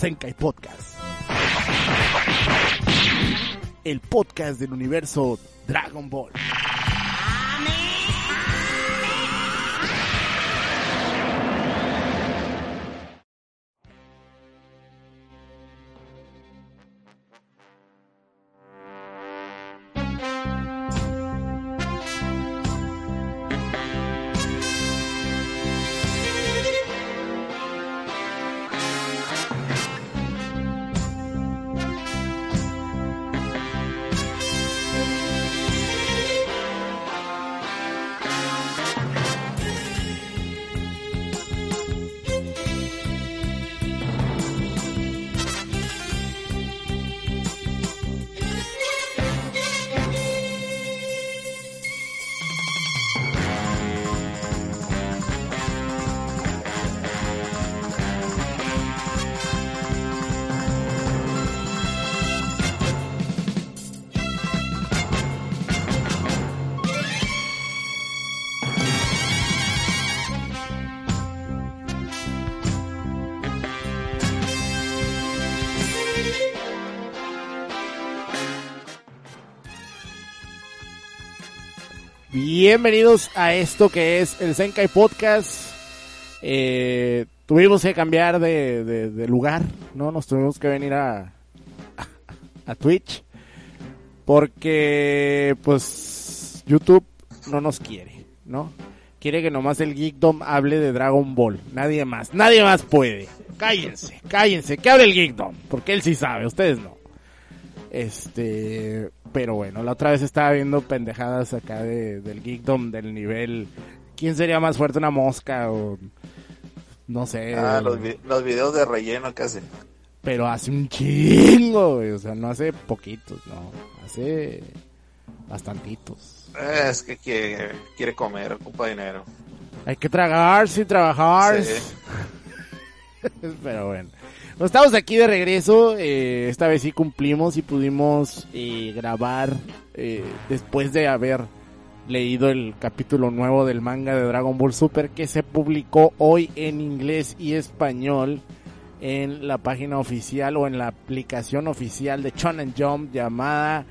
Senkai Podcast. El podcast del universo Dragon Ball. Bienvenidos a esto que es el Senkai Podcast. Eh, tuvimos que cambiar de, de- lugar, ¿no? Nos tuvimos que venir a, a, Twitch. Porque, pues, YouTube no nos quiere, ¿no? Quiere que nomás el Geekdom hable de Dragon Ball. Nadie más, nadie más puede. Cállense, cállense, que hable el Geekdom. Porque él sí sabe, ustedes no. Este, pero bueno, la otra vez estaba viendo pendejadas acá de, del Geekdom del nivel. ¿Quién sería más fuerte, una mosca o no sé? Ah, los, vi- los videos de relleno que hacen. Pero hace un chingo, güey, o sea, no hace poquitos, no, hace bastantitos. Eh, Es que quiere, quiere comer, ocupa dinero. Hay que tragarse y trabajar. Sí. Pero bueno. Estamos aquí de regreso. eh, esta vez sí cumplimos y pudimos eh, grabar eh, después de haber leído el capítulo nuevo del manga de Dragon Ball Super que se publicó hoy en inglés y español en la página oficial o en la aplicación oficial de Shonen Jump llamada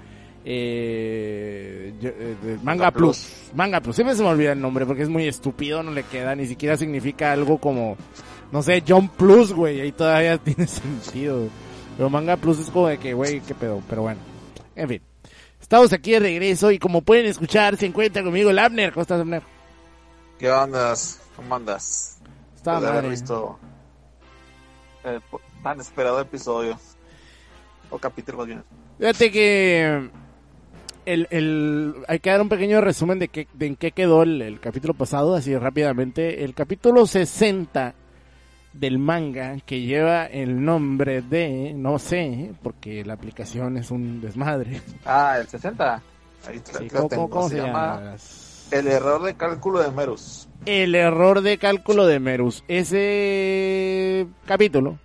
eh, eh, Manga Plus. Plus. Manga Plus. Siempre se me olvida el nombre porque es muy estúpido, no le queda, ni siquiera significa algo como, no sé, Jump Plus, güey, ahí todavía tiene sentido. Pero Manga Plus es como de que, güey, qué pedo, pero bueno. En fin. Estamos aquí de regreso y como pueden escuchar, se encuentra conmigo el Abner. ¿Cómo estás, Abner? ¿Qué ondas? ¿Cómo andas? Está Después de haber visto el tan esperado episodio. O capítulo más bien. Fíjate que el, el, hay que dar un pequeño resumen de, qué, de en qué quedó el, el capítulo pasado, así rápidamente. El capítulo 60 del manga, que lleva el nombre de, no sé, porque la aplicación es un desmadre. Ah, el 60. Ahí Sí, ¿cómo, tengo. cómo- cómo se, se llama llama? El error de cálculo de Merus. El error de cálculo de Merus. Ese capítulo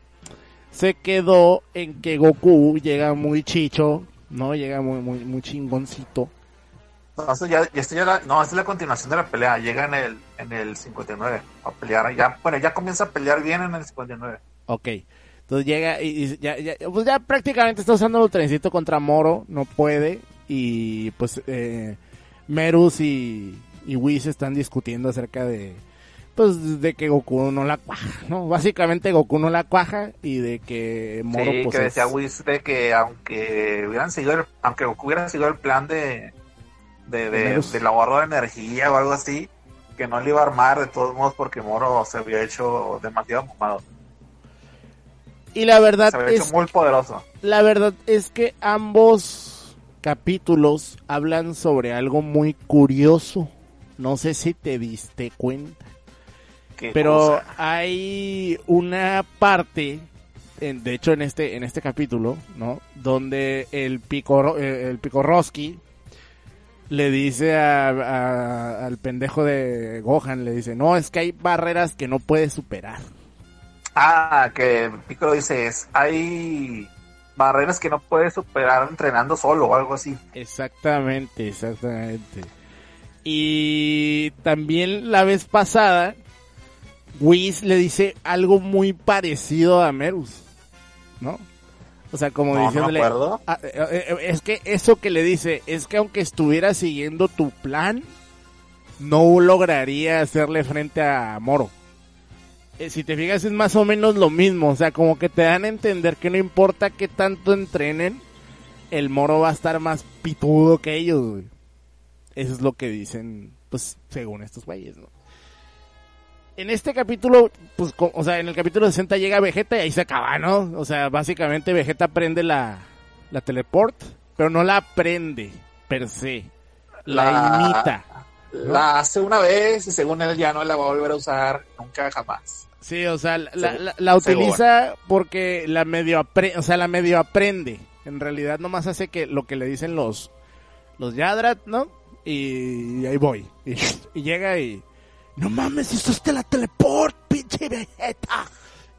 se quedó en que Goku llega muy chicho, ¿no? Llega muy, muy, muy chingoncito. No, esto ya, esto ya no, esta es la continuación de la pelea. Llega en el, en el 59 a pelear. Ya, bueno, ya comienza a pelear bien en el 59. Ok. Entonces llega y, y ya, ya, pues ya prácticamente está usando el trencito contra Moro, no puede. Y pues eh, Merus y, y Whis están discutiendo acerca de pues de que Goku no la cuaja, ¿no? Básicamente Goku no la cuaja y de que Moro sí, pues que es- decía Whis de que aunque hubieran seguido el, aunque Goku hubiera seguido el plan de de, de, del ahorro de energía o algo así, que no le iba a armar de todos modos porque Moro se había hecho demasiado fumado. Y la verdad Se había es hecho muy poderoso. la verdad es que ambos capítulos hablan sobre algo muy curioso. No sé si te diste cuenta. Pero cosa. hay una parte, en- de hecho en este en este capítulo, ¿no? Donde el pico eh, el Picorosky le dice a- a- al pendejo de Gohan, le dice, no, es que hay barreras que no puedes superar. Ah, que Piccolo dice es, hay barreras que no puedes superar entrenando solo o algo así. Exactamente, exactamente. Y también la vez pasada, Whis le dice algo muy parecido a Merus, ¿no? O sea, como No, diciéndole, acuerdo. Ah, eh, eh, es que eso que le dice, es que aunque estuviera siguiendo tu plan, no lograría hacerle frente a Moro. Eh, si te fijas es más o menos lo mismo, o sea, como que te dan a entender que no importa qué tanto entrenen, el Moro va a estar más pitudo que ellos, güey. Eso es lo que dicen, pues, según estos güeyes, ¿no? En este capítulo, pues, o sea, en el capítulo 60 llega Vegeta y ahí se acaba, ¿no? O sea, básicamente Vegeta prende la, la teleport, pero no la aprende, per se. La, La- imita. La hace una vez y según él ya no la va a volver a usar nunca jamás. Sí, o sea, la, utiliza porque la medio aprende, o sea, la medio aprende. En realidad nomás hace que lo que le dicen los los Yadrat, ¿no? Y, ahí voy. Y, y llega y no mames, usaste la teleport, pinche Vegeta.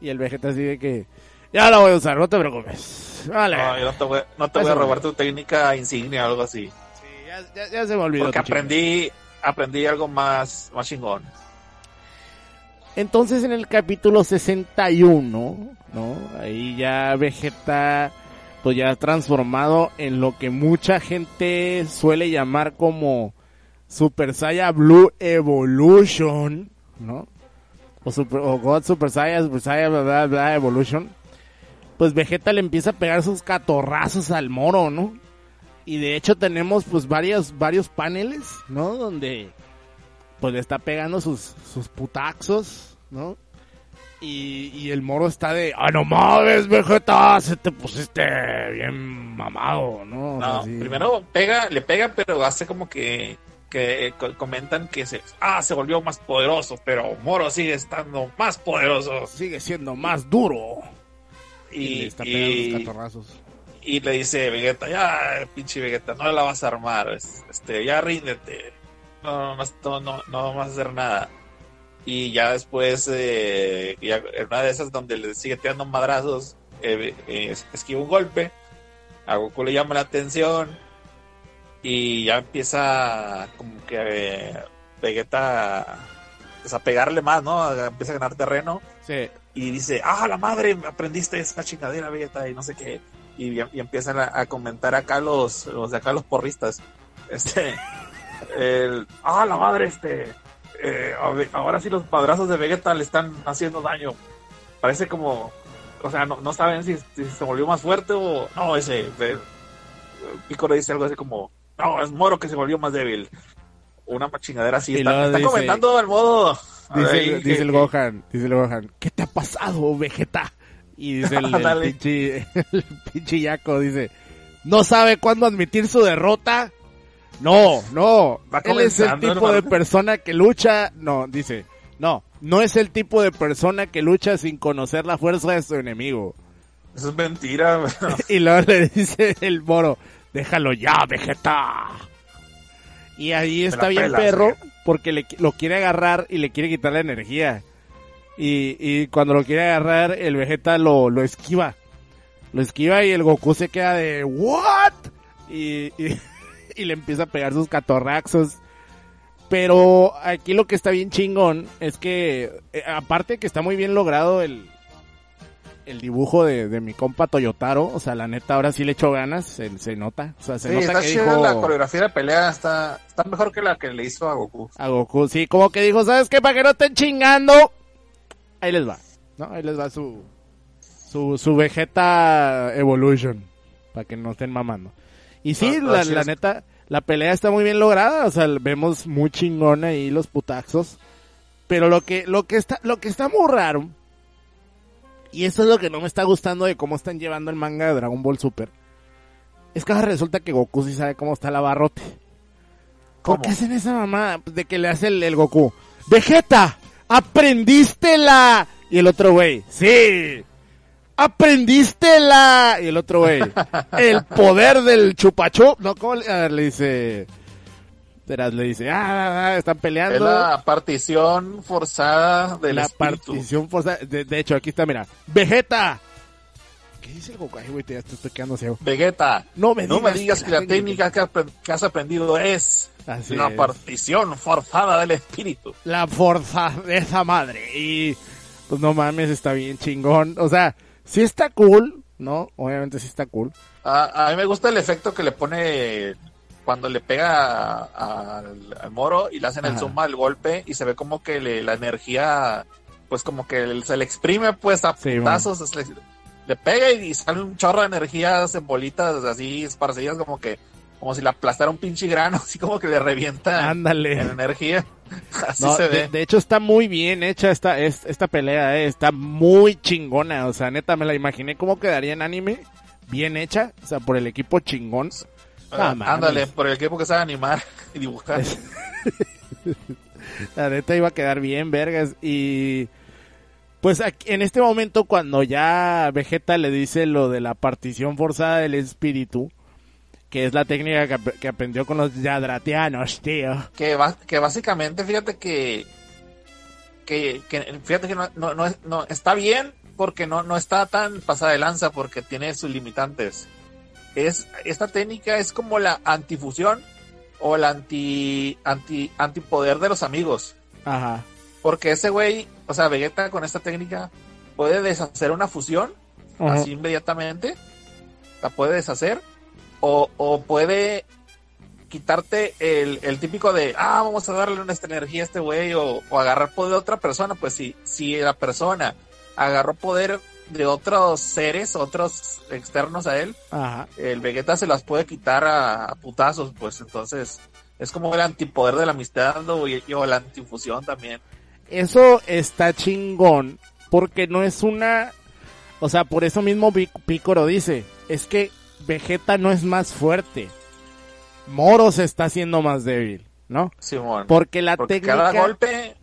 Y el Vegeta así de que ya la voy a usar, no te preocupes. Vale. No, yo no te voy, no te voy a robar tu técnica insignia o algo así. Sí, ya, ya- ya se me olvidó. Porque chico. aprendí, aprendí algo más, más chingón. Entonces en el capítulo 61, ¿no? Ahí ya Vegeta, pues ya transformado en lo que mucha gente suele llamar como Super Saiyan Blue Evolution, ¿no? O, Super, o God Super Saiyan, Super Saiyan, bla, bla, bla, Evolution. Pues Vegeta le empieza a pegar sus catorrazos al moro, ¿no? Y de hecho tenemos pues varios, varios paneles, ¿no? Donde pues le está pegando sus, sus putaxos, ¿no? Y, y el moro está de, ah, no mames, Vegeta, se te pusiste bien mamado, ¿no? No, primero pega, le pega, pero hace como que, que co- comentan que se, ah, se volvió más poderoso, pero Moro sigue estando más poderoso. Sigue siendo más duro. Y, Y, le está pegando catorrazos. y le dice Vegeta, ya, pinche Vegeta, no la vas a armar, es- este, ya ríndete, no, no, no, no, no vas a hacer nada. Y ya después, eh, ya en una de esas donde le sigue tirando madrazos, eh, eh, esquiva un golpe, a Goku le llama la atención y ya empieza como que eh, Vegeta pues, a pegarle más, ¿no? Empieza a ganar terreno Sí. y dice, ah, la madre, aprendiste esta chingadera, Vegeta, y no sé qué. Y, y empiezan a, a comentar acá los, los de acá, los porristas. Este, el, ah, la madre, este, eh, ahora sí los padrazos de Vegeta le están haciendo daño. Parece como, o sea, no, no saben si, si se volvió más fuerte o no, ese, eh, Piccolo dice algo así como, no, es Moro que se volvió más débil. Una chingadera así. Y Está, está dice- comentando el modo. Dice, el- que- el Gohan, dice el Gohan, ¿qué te ha pasado, Vegeta? Y dice el, el pinche, el pinche Yaco, dice, ¿no sabe cuándo admitir su derrota? No, no, él es el tipo de persona que lucha, no, dice, no, no es el tipo de persona que lucha sin conocer la fuerza de su enemigo. Eso es mentira. Y luego le dice el moro, déjalo ya, Vegeta. Y ahí está bien pelas, perro porque le, lo quiere agarrar y le quiere quitar la energía. Y, y cuando lo quiere agarrar, el Vegeta lo, lo esquiva. Lo esquiva y el Goku se queda de ¿What? Y, y, y le empieza a pegar sus catorraxos. Pero aquí lo que está bien chingón es que, eh, aparte que está muy bien logrado el, el dibujo de, de mi compa Toyotaro, o sea, la neta ahora sí le echo ganas, se, se nota. O sea, se Sí, nota está que chida dijo la coreografía de pelea, está, está mejor que la que le hizo a Goku. a Goku, sí, como que dijo, ¿sabes qué? Para que no estén chingando, ahí les va, ¿no? Ahí les va su, su, su Vegeta Evolution, para que no estén mamando. Y sí, No, no, la, la neta, la pelea está muy bien lograda, o sea, vemos muy chingón ahí los putaxos. Pero lo que, lo que está, lo que está muy raro, Y eso es lo que no me está gustando de cómo están llevando el manga de Dragon Ball Super. Es que ahora resulta que Goku sí sabe cómo está el abarrote. ¿Por ¿Cómo? qué hacen esa mamá de que le hace el, el Goku? Vegeta, aprendiste la... Y el otro güey, sí. Aprendiste la... Y el otro güey, el poder del chupachup. No, ¿cómo le, a ver, le dice... Le dice, ah, ah, ah, están peleando. Es la partición forzada de la partición forzada. De, de hecho, aquí está, mira. Vegeta. ¿Qué dice el Goku? Ay, güey, te- estoy quedando ciego. Vegeta, No me no me digas digas que que la técnica que, has aprendido es Así la es. partición forzada del espíritu. La fuerza de esa madre. Y pues no mames, está bien chingón. O sea, sí está cool, ¿no? Obviamente sí está cool. A, a mí me gusta el efecto que le pone cuando le pega a- al, al moro y le hacen el zoom al golpe y se ve como que le- la energía, pues como que se le exprime pues a Sí, putazos, se le, le pega y sale un chorro de energías en bolitas así esparcidas como que, como si le aplastara un pinche grano, así como que le revienta en Ándale. energía. Así No, se de, ve. de hecho está muy bien hecha esta, es- esta pelea, eh, está muy chingona. O sea, neta, me la imaginé cómo quedaría en anime. Bien hecha, o sea, por el equipo chingón. Ah, Ah, ándale, por el equipo que sabe animar y dibujar. La neta iba a quedar bien, vergas. Y pues aquí- en este momento, cuando ya Vegeta le dice lo de la partición forzada del espíritu, que es la técnica que, ap- que aprendió con los yadratianos, tío. que, básicamente fíjate que que, que fíjate que no, no, no, no- está bien porque no, no está tan pasada de lanza porque tiene sus limitantes es esta técnica es como la antifusión o la anti anti antipoder de los amigos Ajá. porque ese güey o sea Vegeta con esta técnica puede deshacer una fusión Ajá. así inmediatamente la puede deshacer o, o puede quitarte el, el típico de ah vamos a darle nuestra energía a este güey o, o agarrar poder de otra persona pues si si la persona agarró poder de otros seres otros externos a él Ajá. el Vegeta se las puede quitar a, a putazos pues entonces es como el antipoder de la amistad o, y- o la antifusión también Eso está chingón porque no es una... O sea, por eso mismo Pi- Picoro dice, es que Vegeta no es más fuerte. Moro se está haciendo más débil, ¿no? Simón Porque la Porque técnica... cada golpe,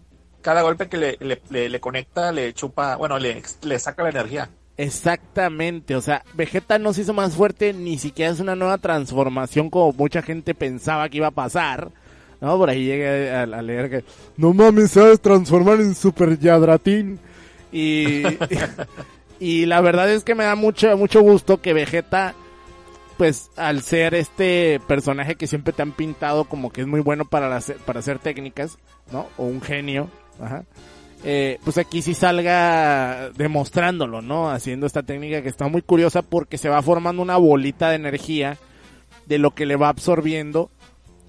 cada golpe que le, le, le- conecta, le chupa, bueno, le, le saca la energía. Exactamente, o sea, Vegeta no se hizo más fuerte, ni siquiera es una nueva transformación como mucha gente pensaba que iba a pasar. No, por ahí llegué a, leer que no mames, se va a transformar en Super Yadratín. Y, y la verdad es que me da mucho, mucho gusto que Vegeta, pues al ser este personaje que siempre te han pintado como que es muy bueno para, para hacer técnicas, ¿no? O un genio, ajá eh, pues aquí sí salga demostrándolo, ¿no? Haciendo esta técnica que está muy curiosa porque se va formando una bolita de energía de lo que le va absorbiendo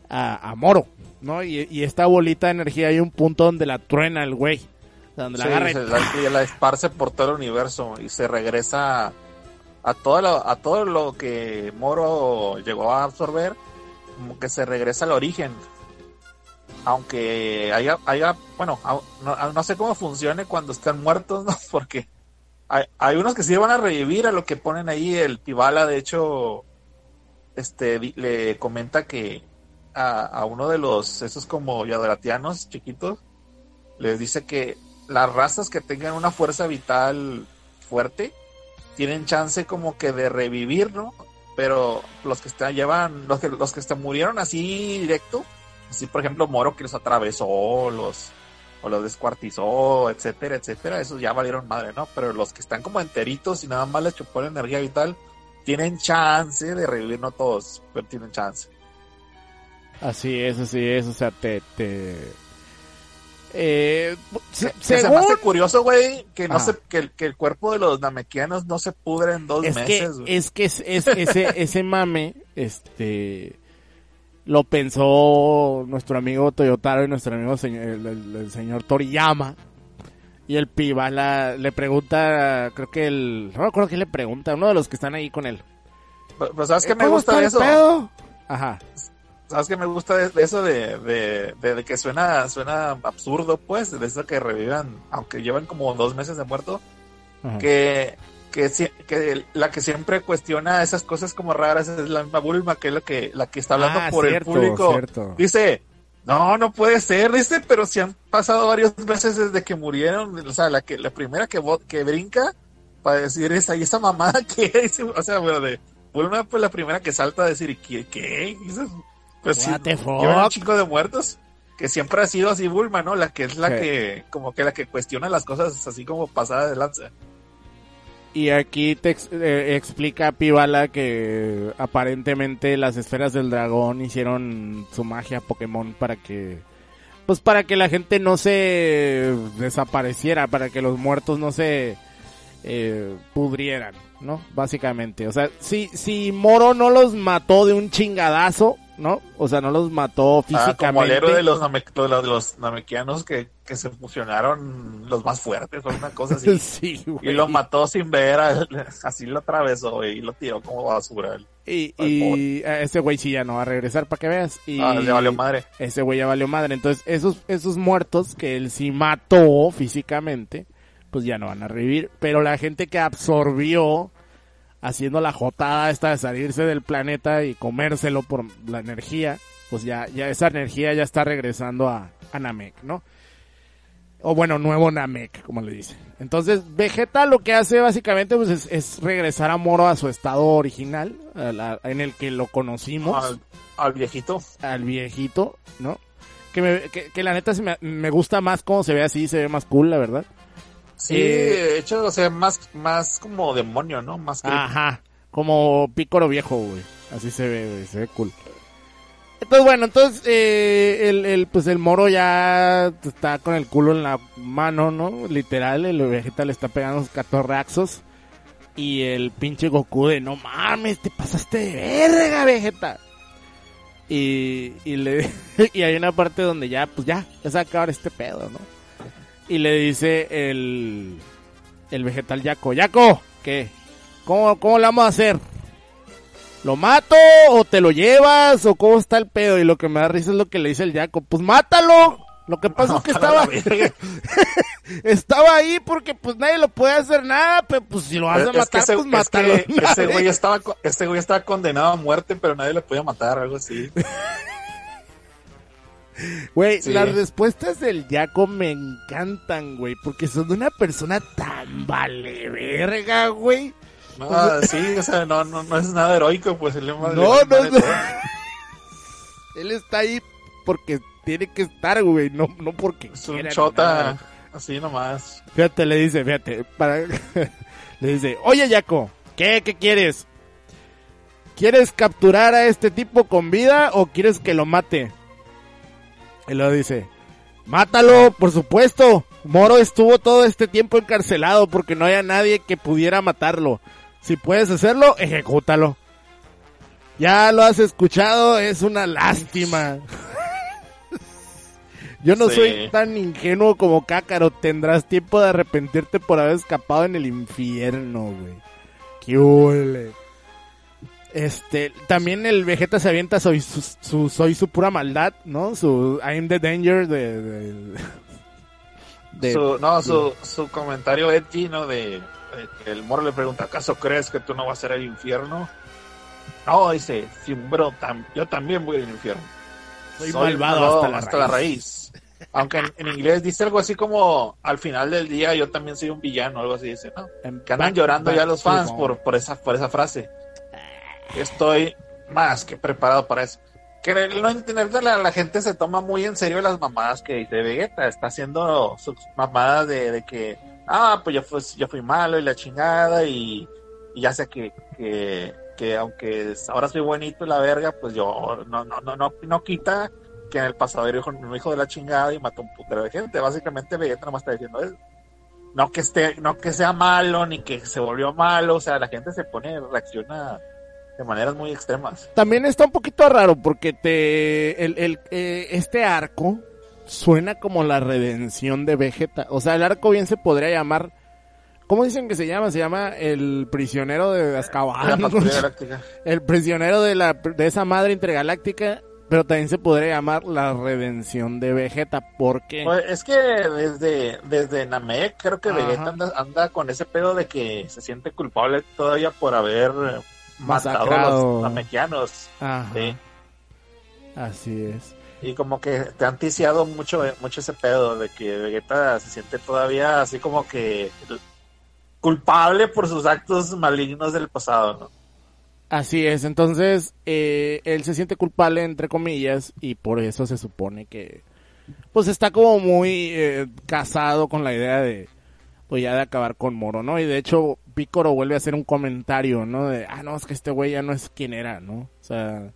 a, a Moro, ¿no? Y, y esta bolita de energía hay un punto donde la truena el güey, donde la agarra y se la, esparce por todo el universo y se regresa a todo lo, a todo lo que Moro llegó a absorber, como que se regresa al origen. Aunque haya, haya bueno, no, no sé cómo funcione cuando están muertos, ¿no? Porque hay, hay unos que sí van a revivir a lo que ponen ahí. El Tibala, de hecho, este le comenta que a, a uno de los, esos como yadoratianos chiquitos, les dice que las razas que tengan una fuerza vital fuerte tienen chance como que de revivir, ¿no? Pero los que están llevan, los que los que están murieron así directo, así por ejemplo Moro que los atravesó, los o los descuartizó, etcétera, etcétera, esos ya valieron madre, ¿no? Pero los que están como enteritos y nada más les chupó la energía vital, tienen chance de revivir, no todos, pero tienen chance. Así es, así es, o sea, te... te... Eh, se- Que se me hace curioso, güey, que no Ah. se, que, el- que el cuerpo de los namequianos no se pudre en dos es que, meses, güey. es que es, es- ese, ese mame, este, lo pensó nuestro amigo Toyotaro y nuestro amigo señor- el, el- el señor Toriyama. Y el piba la, le pregunta, creo que el, no recuerdo quién le pregunta, uno de los que están ahí con él. Pero ¿sabes qué "¿Eh, me gusta de eso? pedo?" Ajá. ¿Sabes qué me gusta de, de eso de, de, de- de que suena, suena absurdo, pues? De eso que revivan, aunque llevan como dos meses de muerto, Ajá. que, que, si- que la que siempre cuestiona esas cosas como raras es la misma Bulma, que es la que, la que está hablando Ah, por cierto, el público. cierto. Dice, no, no puede ser, dice, pero si han pasado varios meses desde que murieron, o sea, la que, la primera que, que brinca para decir esa, y esa mamada que dice, o sea, bueno, de Bulma, pues la primera que salta a decir, ¿qué? ¿Qué? Pues llevan un chico de muertos. Que siempre ha sido así Bulma, ¿no? La que es la Sí. que, como que la que cuestiona las cosas así como pasada de lanza. Y aquí te ex- eh, explica Pibala que aparentemente las esferas del dragón hicieron su magia Pokémon para que pues para que la gente no se desapareciera, para que los muertos no se eh, pudrieran, ¿no? Básicamente, o sea, si si Moro no los mató de un chingadazo, ¿no? O sea, no los mató Ah, físicamente. como el héroe de los, Name- de los, namequianos que, que se fusionaron los más fuertes o una cosa así. sí, y lo mató sin ver, a- así lo atravesó y lo tiró como basura. Y, Al y ese güey sí ya no va a regresar para que veas. Y Ah, le valió madre. ese güey ya valió madre. Entonces, esos, esos muertos que él sí mató físicamente, pues ya no van a revivir. Pero la gente que absorbió haciendo la jotada esta de salirse del planeta y comérselo por la energía, pues ya, ya esa energía ya está regresando a, a Namek, ¿no? O bueno, nuevo Namek, como le dicen. Entonces, Vegeta lo que hace básicamente pues es, es regresar a Moro a su estado original, a la- en el que lo conocimos Al, al viejito. al viejito, ¿no? Que, me, que, que la neta se me, me gusta más cómo se ve así, se ve más cool, la verdad. Sí, Eh, de hecho, o sea, más, más como demonio, ¿no? Más que Ajá, como pícoro viejo, güey. Así se ve, güey, se ve cool. Entonces, bueno, entonces eh, el, el, pues el moro ya está con el culo en la mano, ¿no? Literal, el Vegeta le está pegando sus catorraxos. Y el pinche Goku de, no mames, te pasaste de verga, Vegeta. Y, y le y hay una parte donde ya, pues ya, ya se va a acabar este pedo, ¿no? Y le dice el, el vegetal Yaco, Yaco, ¿qué? ¿Cómo, ¿Cómo lo vamos a hacer? ¿Lo mato o te lo llevas o cómo está el pedo? Y lo que me da risa es lo que le dice el Yaco, pues mátalo. Lo que pasa es que estaba, estaba ahí porque pues nadie lo puede hacer nada, pero pues si lo vas a que matar, ese- pues es mátalo. que ese güey estaba, co- este güey estaba condenado a muerte, pero nadie le podía matar, algo así. Güey, Sí. las respuestas del Yaco me encantan, güey, porque son de una persona tan vale verga, güey. No, sí, o sea, no, no, no es nada heroico, pues el lema de- No, no, de- no. Él está ahí porque tiene que estar, güey, no, no porque Es un chota, nada. así nomás. Fíjate, le dice, fíjate, para... le dice, oye Yaco, ¿qué, qué quieres? ¿Quieres capturar a este tipo con vida o quieres que lo mate? Y luego dice, mátalo, por supuesto. Moro estuvo todo este tiempo encarcelado porque no había nadie que pudiera matarlo. Si puedes hacerlo, ejecútalo. Ya lo has escuchado, es una lástima. Yo no Sí. soy tan ingenuo como Cácaro. Tendrás tiempo de arrepentirte por haber escapado en el infierno, güey. Qué huele. Este, también el Vegeta se avienta soy su, su- soy su pura maldad, ¿no? Su I'm the danger de, de- de- Su, no, su, su comentario edgy, ¿no? De, el moro le pregunta, ¿acaso crees que tú no vas a ir al infierno? No, dice, sí, bro, tam- yo también voy al infierno. Soy malvado hasta la raíz. Aunque en, en inglés dice algo así como, al final del día yo también soy un villano, algo así dice, ¿no? Que andan llorando ya los fans por, por, esa, por esa frase. Estoy más que preparado para eso. Que no entender la, la gente se toma muy en serio las mamadas que dice Vegeta. Está haciendo sus mamadas de, que, ah, pues yo fui, malo y la chingada y, ya sé que, que, que aunque ahora soy bonito y la verga, pues yo no, no, no, no, no quita que en el pasado era un hijo de la chingada y mató un putero de gente. Básicamente Vegeta nomás está diciendo eso no que esté, no que sea malo, ni que se volvió malo, o sea, la gente se pone, reacciona de maneras muy extremas. También está un poquito raro porque te el, el, eh, este arco suena como la redención de Vegeta. O sea, el arco bien se podría llamar. ¿Cómo dicen que se llama? Se llama el prisionero de Azkaban. el prisionero de la de esa madre intergaláctica. Pero también se podría llamar la redención de Vegeta, porque Pues, es que desde, desde Namek creo que Ajá. Vegeta anda, anda con ese pedo de que se siente culpable todavía por haber Masacrado. los namekianos. Sí. así es. Y como que te han ticiado mucho, mucho ese pedo de que Vegeta se siente todavía así como que culpable por sus actos malignos del pasado, ¿no? Así es, entonces eh, él se siente culpable entre comillas y por eso se supone que pues está como muy eh, casado con la idea de pues ya de acabar con Moro, ¿no? Y de hecho Pícoro vuelve a hacer un comentario, ¿no? De, ah, no, es que este güey ya no es quien era, ¿no? O sea,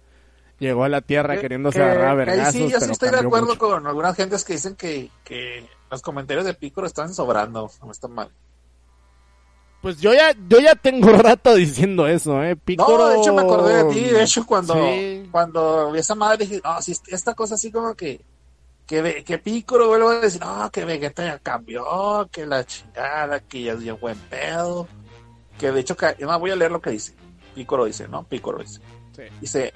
llegó a la Tierra Que- queriéndose que- agarrar a vergazos, sí, yo sí estoy de acuerdo mucho. con algunas gentes que dicen que, que los comentarios de Piccolo están sobrando, no están mal. Pues yo ya, yo ya tengo rato diciendo eso, ¿eh? Pícoro... No, de hecho me acordé de ti, de hecho cuando, Sí. cuando vi esa madre dije, no, si esta cosa así como que, que, que Piccolo vuelve a decir, no, que Vegeta ya cambió, que la chingada, que ya es bien buen pedo, que de hecho, no, voy a leer lo que dice, Piccolo dice, ¿no? Piccolo dice, Sí. dice,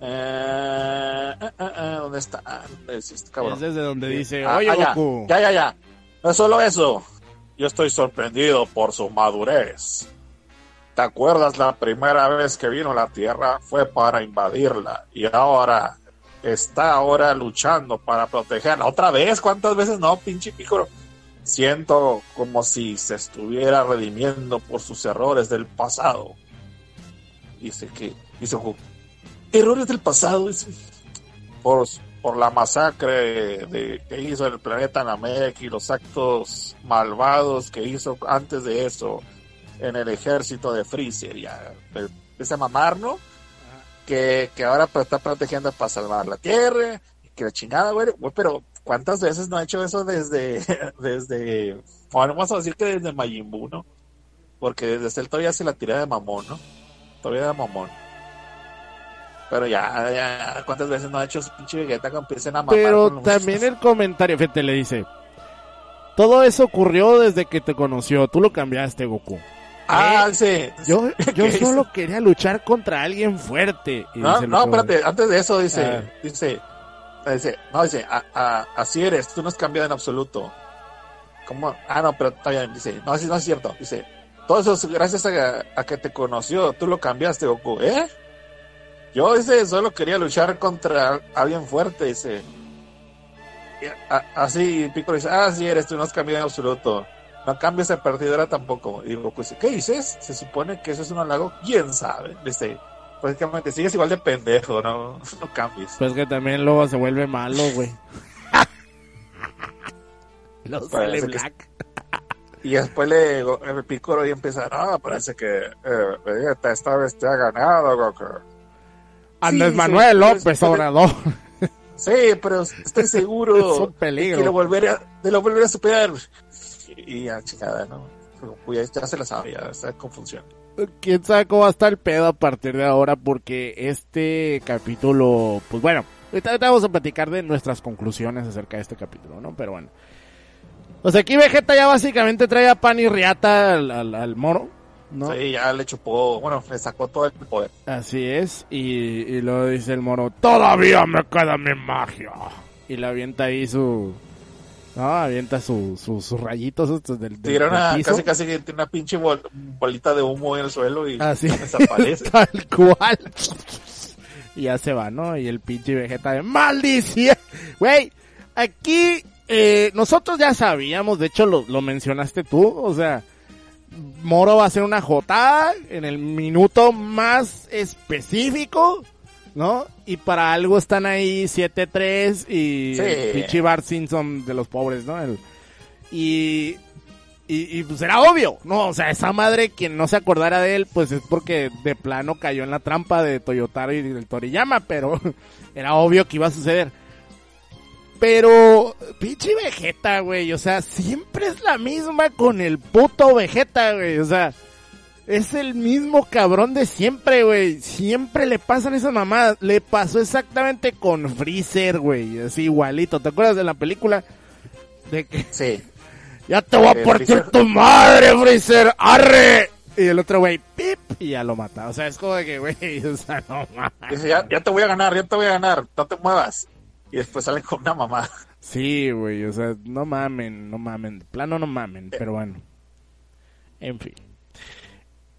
eh, eh, eh, ¿dónde está? Ah, ¿dónde es este cabrón? Es desde donde dice, Ah, oye ah, ya, Goku, ya, ya, ya. No es solo eso. Yo estoy sorprendido por su madurez. ¿Te acuerdas la primera vez que vino a la Tierra? Fue para invadirla. Y ahora está ahora luchando para protegerla. ¿Otra vez? ¿Cuántas veces no, pinche pícoro? Siento como si se estuviera redimiendo por sus errores del pasado. Dice que, dice Goku, errores del pasado, dice por, por la masacre de, que hizo el planeta Namek y los actos malvados que hizo antes de eso en el ejército de Freezer. Ya empieza a mamar, ¿no? Que, que ahora pues, está protegiendo para salvar la Tierra. Que la chingada, güey. Güey, Pero ¿cuántas veces no ha hecho eso desde, desde, bueno, vamos a decir que desde Majin Buu, ¿no? Porque desde Cell todavía se la tira de mamón, ¿no? Todavía de mamón. Pero ya, ya, ¿cuántas veces no ha hecho su pinche Vegeta que empiecen a mamar? Pero también el comentario, fíjate, le dice, todo eso ocurrió desde que te conoció, tú lo cambiaste, Goku. Ah, sí. Yo, yo ¿Qué solo quería luchar contra alguien fuerte. Y No, no, espérate, antes de eso dice, Ah. dice, dice, no, dice, así eres, tú no has cambiado en absoluto. ¿Cómo? Ah, no, pero está bien, dice, no, no es cierto, dice, todo eso es gracias a, que te conoció, tú lo cambiaste, Goku, ¿eh? Yo, dice, solo quería luchar contra alguien fuerte, dice. Así, Piccolo dice, ah, sí eres, tú no has cambiado en absoluto. No cambias de partidora tampoco. Y Goku dice, ¿qué dices? Se supone que eso es un halago. ¿Quién sabe? Dice, prácticamente sigues igual de pendejo, no, no cambies. Pues que también luego se vuelve malo, güey. Lo sale que- Black. Y después le el Piccolo y empieza, no, parece que eh, esta vez te ha ganado, Goku. Andrés Sí, Manuel sí, López sí, Obrador. Sí, pero estoy seguro Es un de peligro. que lo volveré a, de lo volver a superar. Y ya, chingada, ¿no? Goku ya, ya se la sabía, está en confusión. Quién sabe cómo va a estar el pedo a partir de ahora porque este capítulo, pues bueno, ahorita, ahorita vamos a platicar de nuestras conclusiones acerca de este capítulo, ¿no? Pero bueno. Pues aquí Vegeta ya básicamente trae a pan y riata al, al, al moro, ¿no? Sí, ya le chupó, bueno, le sacó todo el poder. Así es, y, y luego dice el moro, todavía me queda mi magia. Y le avienta ahí su... No, avienta su, su- sus rayitos estos del, del, Tira del una, piso. casi casi tiene una pinche bol- bolita de humo en el suelo y Así. desaparece. Tal cual. Y ya se va, ¿no? Y el pinche Vegeta de maldición. Güey, aquí eh, nosotros ya sabíamos, de hecho lo, lo mencionaste tú, o sea, Moro va a hacer una J en el minuto más específico, ¿no? Y para algo están ahí 7-3 y Sí. el pinche Bart Simpson de los pobres, ¿no? El- y, y, y, pues era obvio, ¿no? O sea, esa madre, quien no se acordara de él, pues es porque de plano cayó en la trampa de Toyotaro y del Toriyama, pero era obvio que iba a suceder. Pero, pinche Vegeta, güey, o sea, siempre es la misma con el puto Vegeta, güey, o sea, es el mismo cabrón de siempre, güey, siempre le pasan esas mamadas, le pasó exactamente con Freezer, güey, así igualito, ¿te acuerdas de la película? De que Sí. ya te voy a Eh, partir Freezer. tu madre, Freezer, arre. Y el otro güey, pip, y ya lo mata. O sea, es como de que, güey, o sea, no mames. Dice, ya, ya te voy a ganar, ya te voy a ganar, no te muevas. Y después salen con una mamá. Sí, güey, o sea, no mamen, no mamen. De plano no mamen, pero bueno. En fin.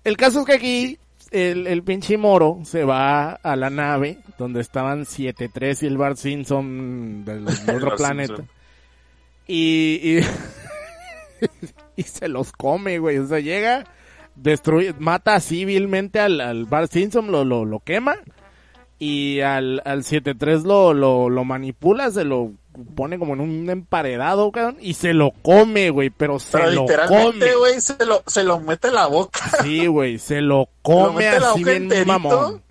El caso es que aquí el, el pinche moro se va a la nave donde estaban 7-3 y el Bart Simpson del otro planeta. Y, y se los come, güey. O sea, llega, destruye, mata civilmente al, al Bart Simpson, lo, lo, lo quema. Y al, al 7-3 lo, lo, lo manipula, se lo pone como en un emparedado, cabrón, y se lo come, güey, pero se Pero lo come. güey, se lo, se lo mete en la boca. Sí, güey, se lo Lo come en la así bien enterito. mamón.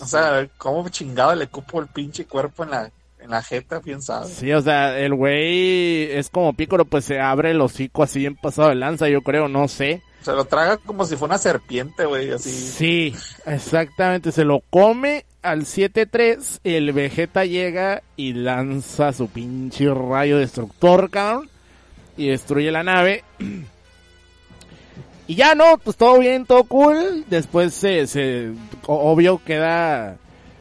O sea, cómo chingado le cupo el pinche cuerpo en la, en la jeta, bien sabe. Sí, o sea, el güey es como pícoro, pues se abre el hocico así bien pasado de lanza, yo creo, no sé. Se lo traga como si fuera una serpiente, güey, así. Sí, exactamente, se lo come al 7-3, el Vegeta llega y lanza su pinche rayo destructor, cabrón, y destruye la nave. Y ya no, pues todo bien, todo cool. Después se, se obvio queda,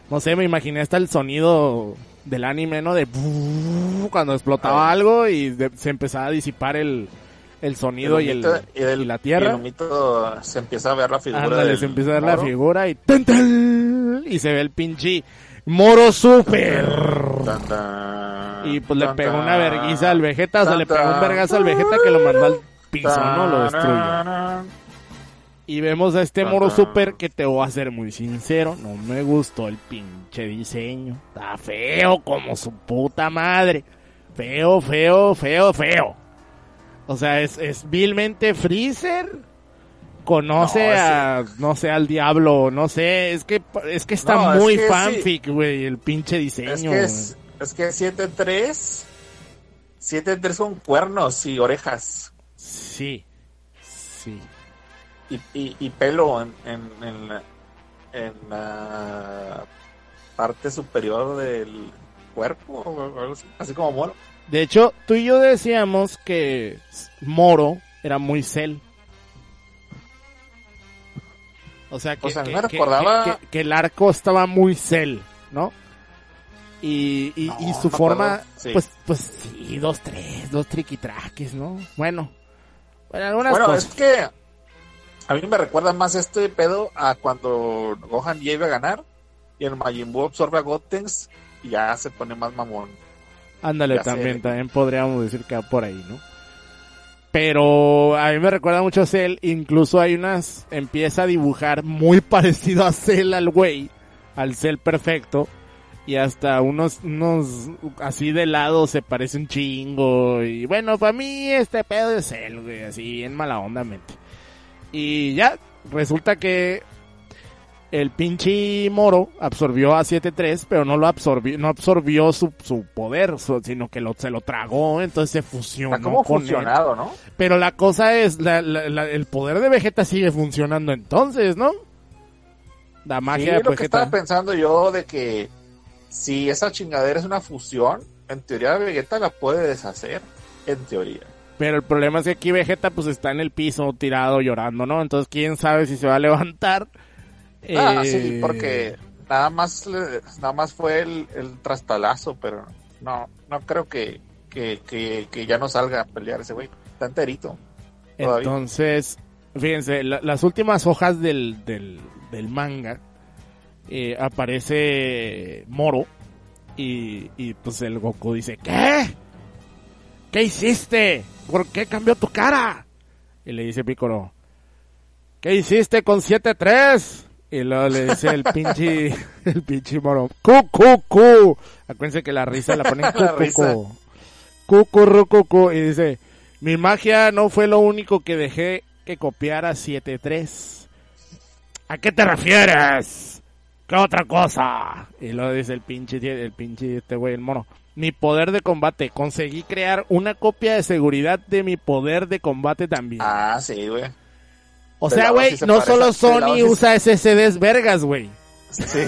no sé, me imaginé hasta el sonido del anime, ¿no? De cuando explotaba Ah. algo y de- se empezaba a disipar el, el sonido y, el, humito- y el- y la Y tierra. el humito se empieza a ver la figura Ándale, del se empieza a ver la figura y ¡tan, tan! y se ve el pinche moro super. Tan, Y pues le pegó una verguiza al Vegeta, o sea, le pegó un vergazo al Vegeta que lo mandó al piso, ¿no? Lo destruyó. Y vemos a este moro super que te voy a ser muy sincero, no me gustó el pinche diseño. Está feo como su puta madre. Feo, feo, feo, feo. O sea, es, es vilmente Freezer. Conoce No, ese- a, no sé, al diablo, no sé, es que, es que está No, es muy que fanfic, güey, el pinche diseño. Es que es que 7-3, 7-3 con cuernos y orejas Sí, sí. Y, y, y pelo en, en, en, la, en la parte superior del cuerpo, o algo así, así como mono. De hecho, tú y yo decíamos que Moro era muy Cell. O sea, que, O sea, que- me que- recordaba- que- que- que el arco estaba muy Cell, ¿no? Y, y, No, y su forma, sí. pues, pues sí, dos, tres, dos triquitraques, ¿no? Bueno, bueno, algunas Bueno, cosas. es que a mí me recuerda más este pedo a cuando Gohan llega a ganar y el Majin Buu absorbe a Gotenks y ya se pone más mamón. Ándale, ya también, también podríamos decir que va por ahí, ¿no? Pero a mí me recuerda mucho a Cell, incluso hay unas, empieza a dibujar muy parecido a Cell al güey, al Cell perfecto, y hasta unos, unos, así de lado se parece un chingo, y bueno, para mí este pedo es Cell, güey, así en mala onda mente. Y ya, resulta que el pinche Moro absorbió a 7-3, pero no lo absorbió, no absorbió su, su poder, su- sino que lo, se lo tragó, entonces se fusionó Está como con él. fusionado, ¿no? Pero la cosa es, la- la- la- el poder de Vegeta sigue funcionando entonces, ¿no? La Sí, magia de lo que estaba pensando yo de que si esa chingadera es una fusión, en teoría Vegeta la puede deshacer, en teoría. Pero el problema es que aquí Vegeta pues está en el piso tirado llorando, ¿no? Entonces quién sabe si se va a levantar. Ah, Eh, sí, porque nada más nada más fue el, el trastalazo, pero no no creo que, que, que, que ya no salga a pelear ese güey. Está enterito. todavía. Entonces, fíjense, la- las últimas hojas del, del, del manga eh, aparece Moro y, y pues el Goku dice, ¿qué? ¿Qué hiciste? ¿Por qué cambió tu cara? Y le dice Piccolo, ¿qué hiciste con 7-3? Y luego le dice el pinche, el pinche Moro, cu, cu, cu. Acuérdense que la risa la ponen cu, cu, cu, cu. Y dice, mi magia no fue lo único que dejé que copiara 7-3. ¿A qué te refieres? ¿Qué otra cosa? Y luego dice el pinche, el pinche este güey, el mono. Mi poder de combate. Conseguí crear una copia de seguridad de mi poder de combate también. Ah, sí, güey. o de sea, güey, se no parece- solo Sony se- usa SSDs vergas, güey. Sí.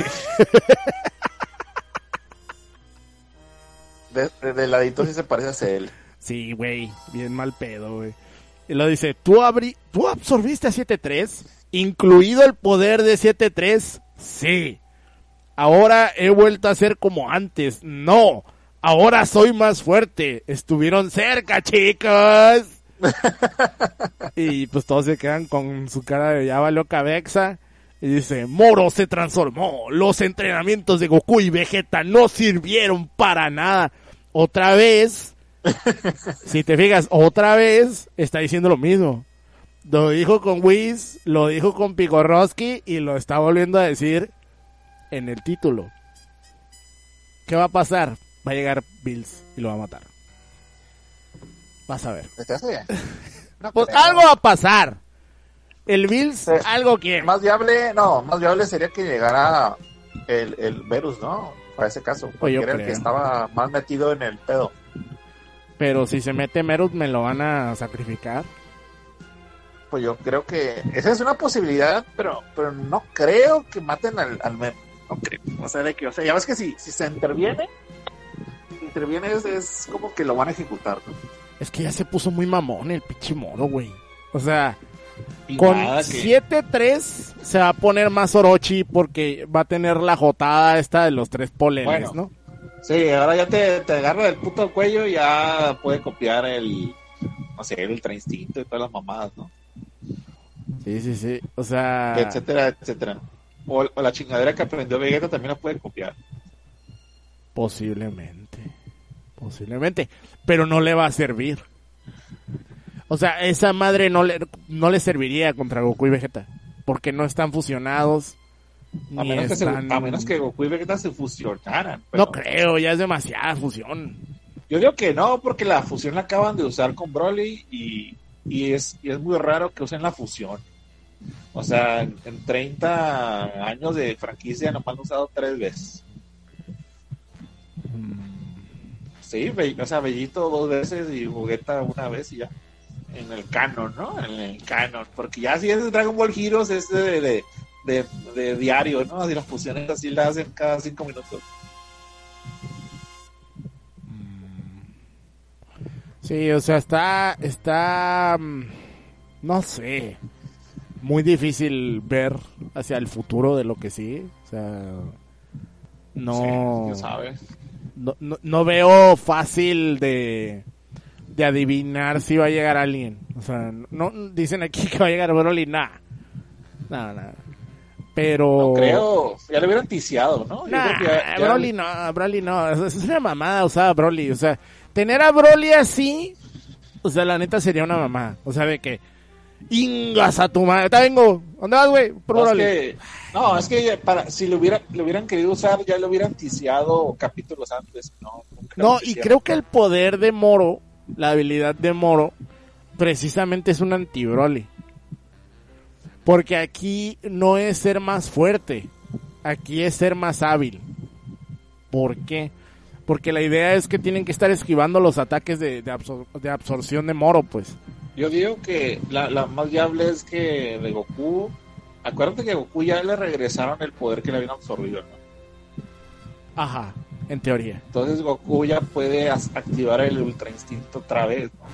de, de, de ladito sí se parece a él. Sí, güey, bien mal pedo, güey. Y lo dice, ¿tú, abrí, ¿tú absorbiste a 7-3? ¿Incluido el poder de 7-3? Sí. Ahora he vuelto a ser como antes. No. Ahora soy más fuerte. Estuvieron cerca, chicos. y pues todos se quedan con su cara de ya valió cabeza. Y dice, Moro se transformó. Los entrenamientos de Goku y Vegeta no sirvieron para nada. Otra vez, si te fijas, otra vez está diciendo lo mismo. Lo dijo con Whis, lo dijo con Pigorowski y lo está volviendo a decir en el título. ¿Qué va a pasar? Va a llegar Bills y lo va a matar. Vas a ver. Pues creo. algo va a pasar. El Bills Sí. algo quiere. Más viable, no, más viable sería que llegara el, el Verus, ¿no? Para ese caso. Porque Pues yo era el que estaba más metido en el pedo. Pero si se mete Merut me lo van a sacrificar. Pues yo creo que esa es una posibilidad, pero pero no creo que maten al, al Mer. No creo. O sea, de que, o sea, ya ves que si, si se interviene, si interviene es, es como que lo van a ejecutar. ¿no? Es que ya se puso muy mamón el pinche moro, güey. O sea, Y con nada que- 7-3 se va a poner más Orochi porque va a tener la jotada esta de los tres poleles, Bueno. ¿no? Sí, ahora ya te, te agarra del puto cuello y ya puede copiar el, no sé, el ultra instinto y todas las mamadas, ¿no? Sí, sí, sí. O sea, Etcétera, etcétera. O, o la chingadera que aprendió Vegeta también la puede copiar. posiblemente. Posiblemente. Pero no le va a servir. O sea, esa madre no le, no le serviría contra Goku y Vegeta. Porque no están fusionados. A menos, que se- están- a menos que Goku y Vegeta se fusionaran. pero- No creo, ya es demasiada fusión. Yo digo que no, porque la fusión la acaban de usar con Broly y, y es, y es muy raro que usen la fusión. O sea, en, en 30 años de franquicia nomás han usado tres veces. Sí, o sea, Bellito dos veces y Jugueta una vez y ya. En el canon, ¿no? En el canon. Porque ya si es Dragon Ball Heroes es de, de, de- de diario, ¿no? Así las fusiones así las hacen cada cinco minutos. Sí, o sea, está, está, mm, no sé, muy difícil ver hacia el futuro de lo que sigue. O sea, no, Sí, quién sabe. No, no, no veo fácil de, de adivinar si va a llegar alguien. O sea, no dicen aquí que va a llegar Broly, nada, nada, nada. Pero No creo, ya lo hubieran ticiado, ¿no? Yo Nah, creo que ya- ya- Broly no, Broly no. Es es una mamada usar a Broly. O sea, tener a Broly así, o sea, la neta sería una mamada. O sea, de que, ingas a tu madre. Te vengo. ¿Dónde vas, güey? No, es que, no, es que para, si lo, hubiera, lo hubieran querido usar, ya lo hubieran ticiado capítulos antes. No, no y creo que el poder de Moro, la habilidad de Moro, precisamente es un anti-Broly. Porque aquí no es ser más fuerte, aquí es ser más hábil. ¿Por qué? Porque la idea es que tienen que estar esquivando los ataques de, de, absor- de absorción de Moro, pues. Yo digo que la, la más viable es que de Goku. Acuérdate que a Goku ya le regresaron el poder que le habían absorbido, ¿no? Ajá, en teoría. Entonces Goku ya puede activar el Ultra Instinto otra vez, ¿no?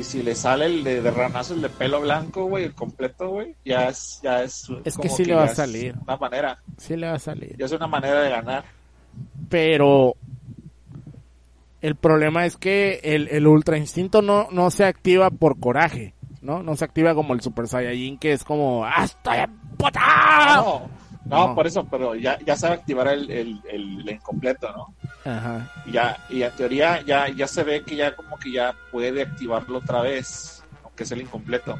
Y si le sale el de, de ranazo, el de pelo blanco, güey, el completo, güey, ya es, ya es. Es que sí le va a salir. Una manera, Sí le va a salir. ya es una manera de ganar. pero el problema es que el, el ultra instinto no, no se activa por coraje, ¿no? No se activa como el Super Saiyajin que es como ¡Hasta emputado! No, no, No. por eso, pero ya, ya sabe activar el, el, el incompleto, ¿no? Ajá. Y ya, y en teoría ya, ya se ve que ya como que ya puede activarlo otra vez, aunque es el incompleto.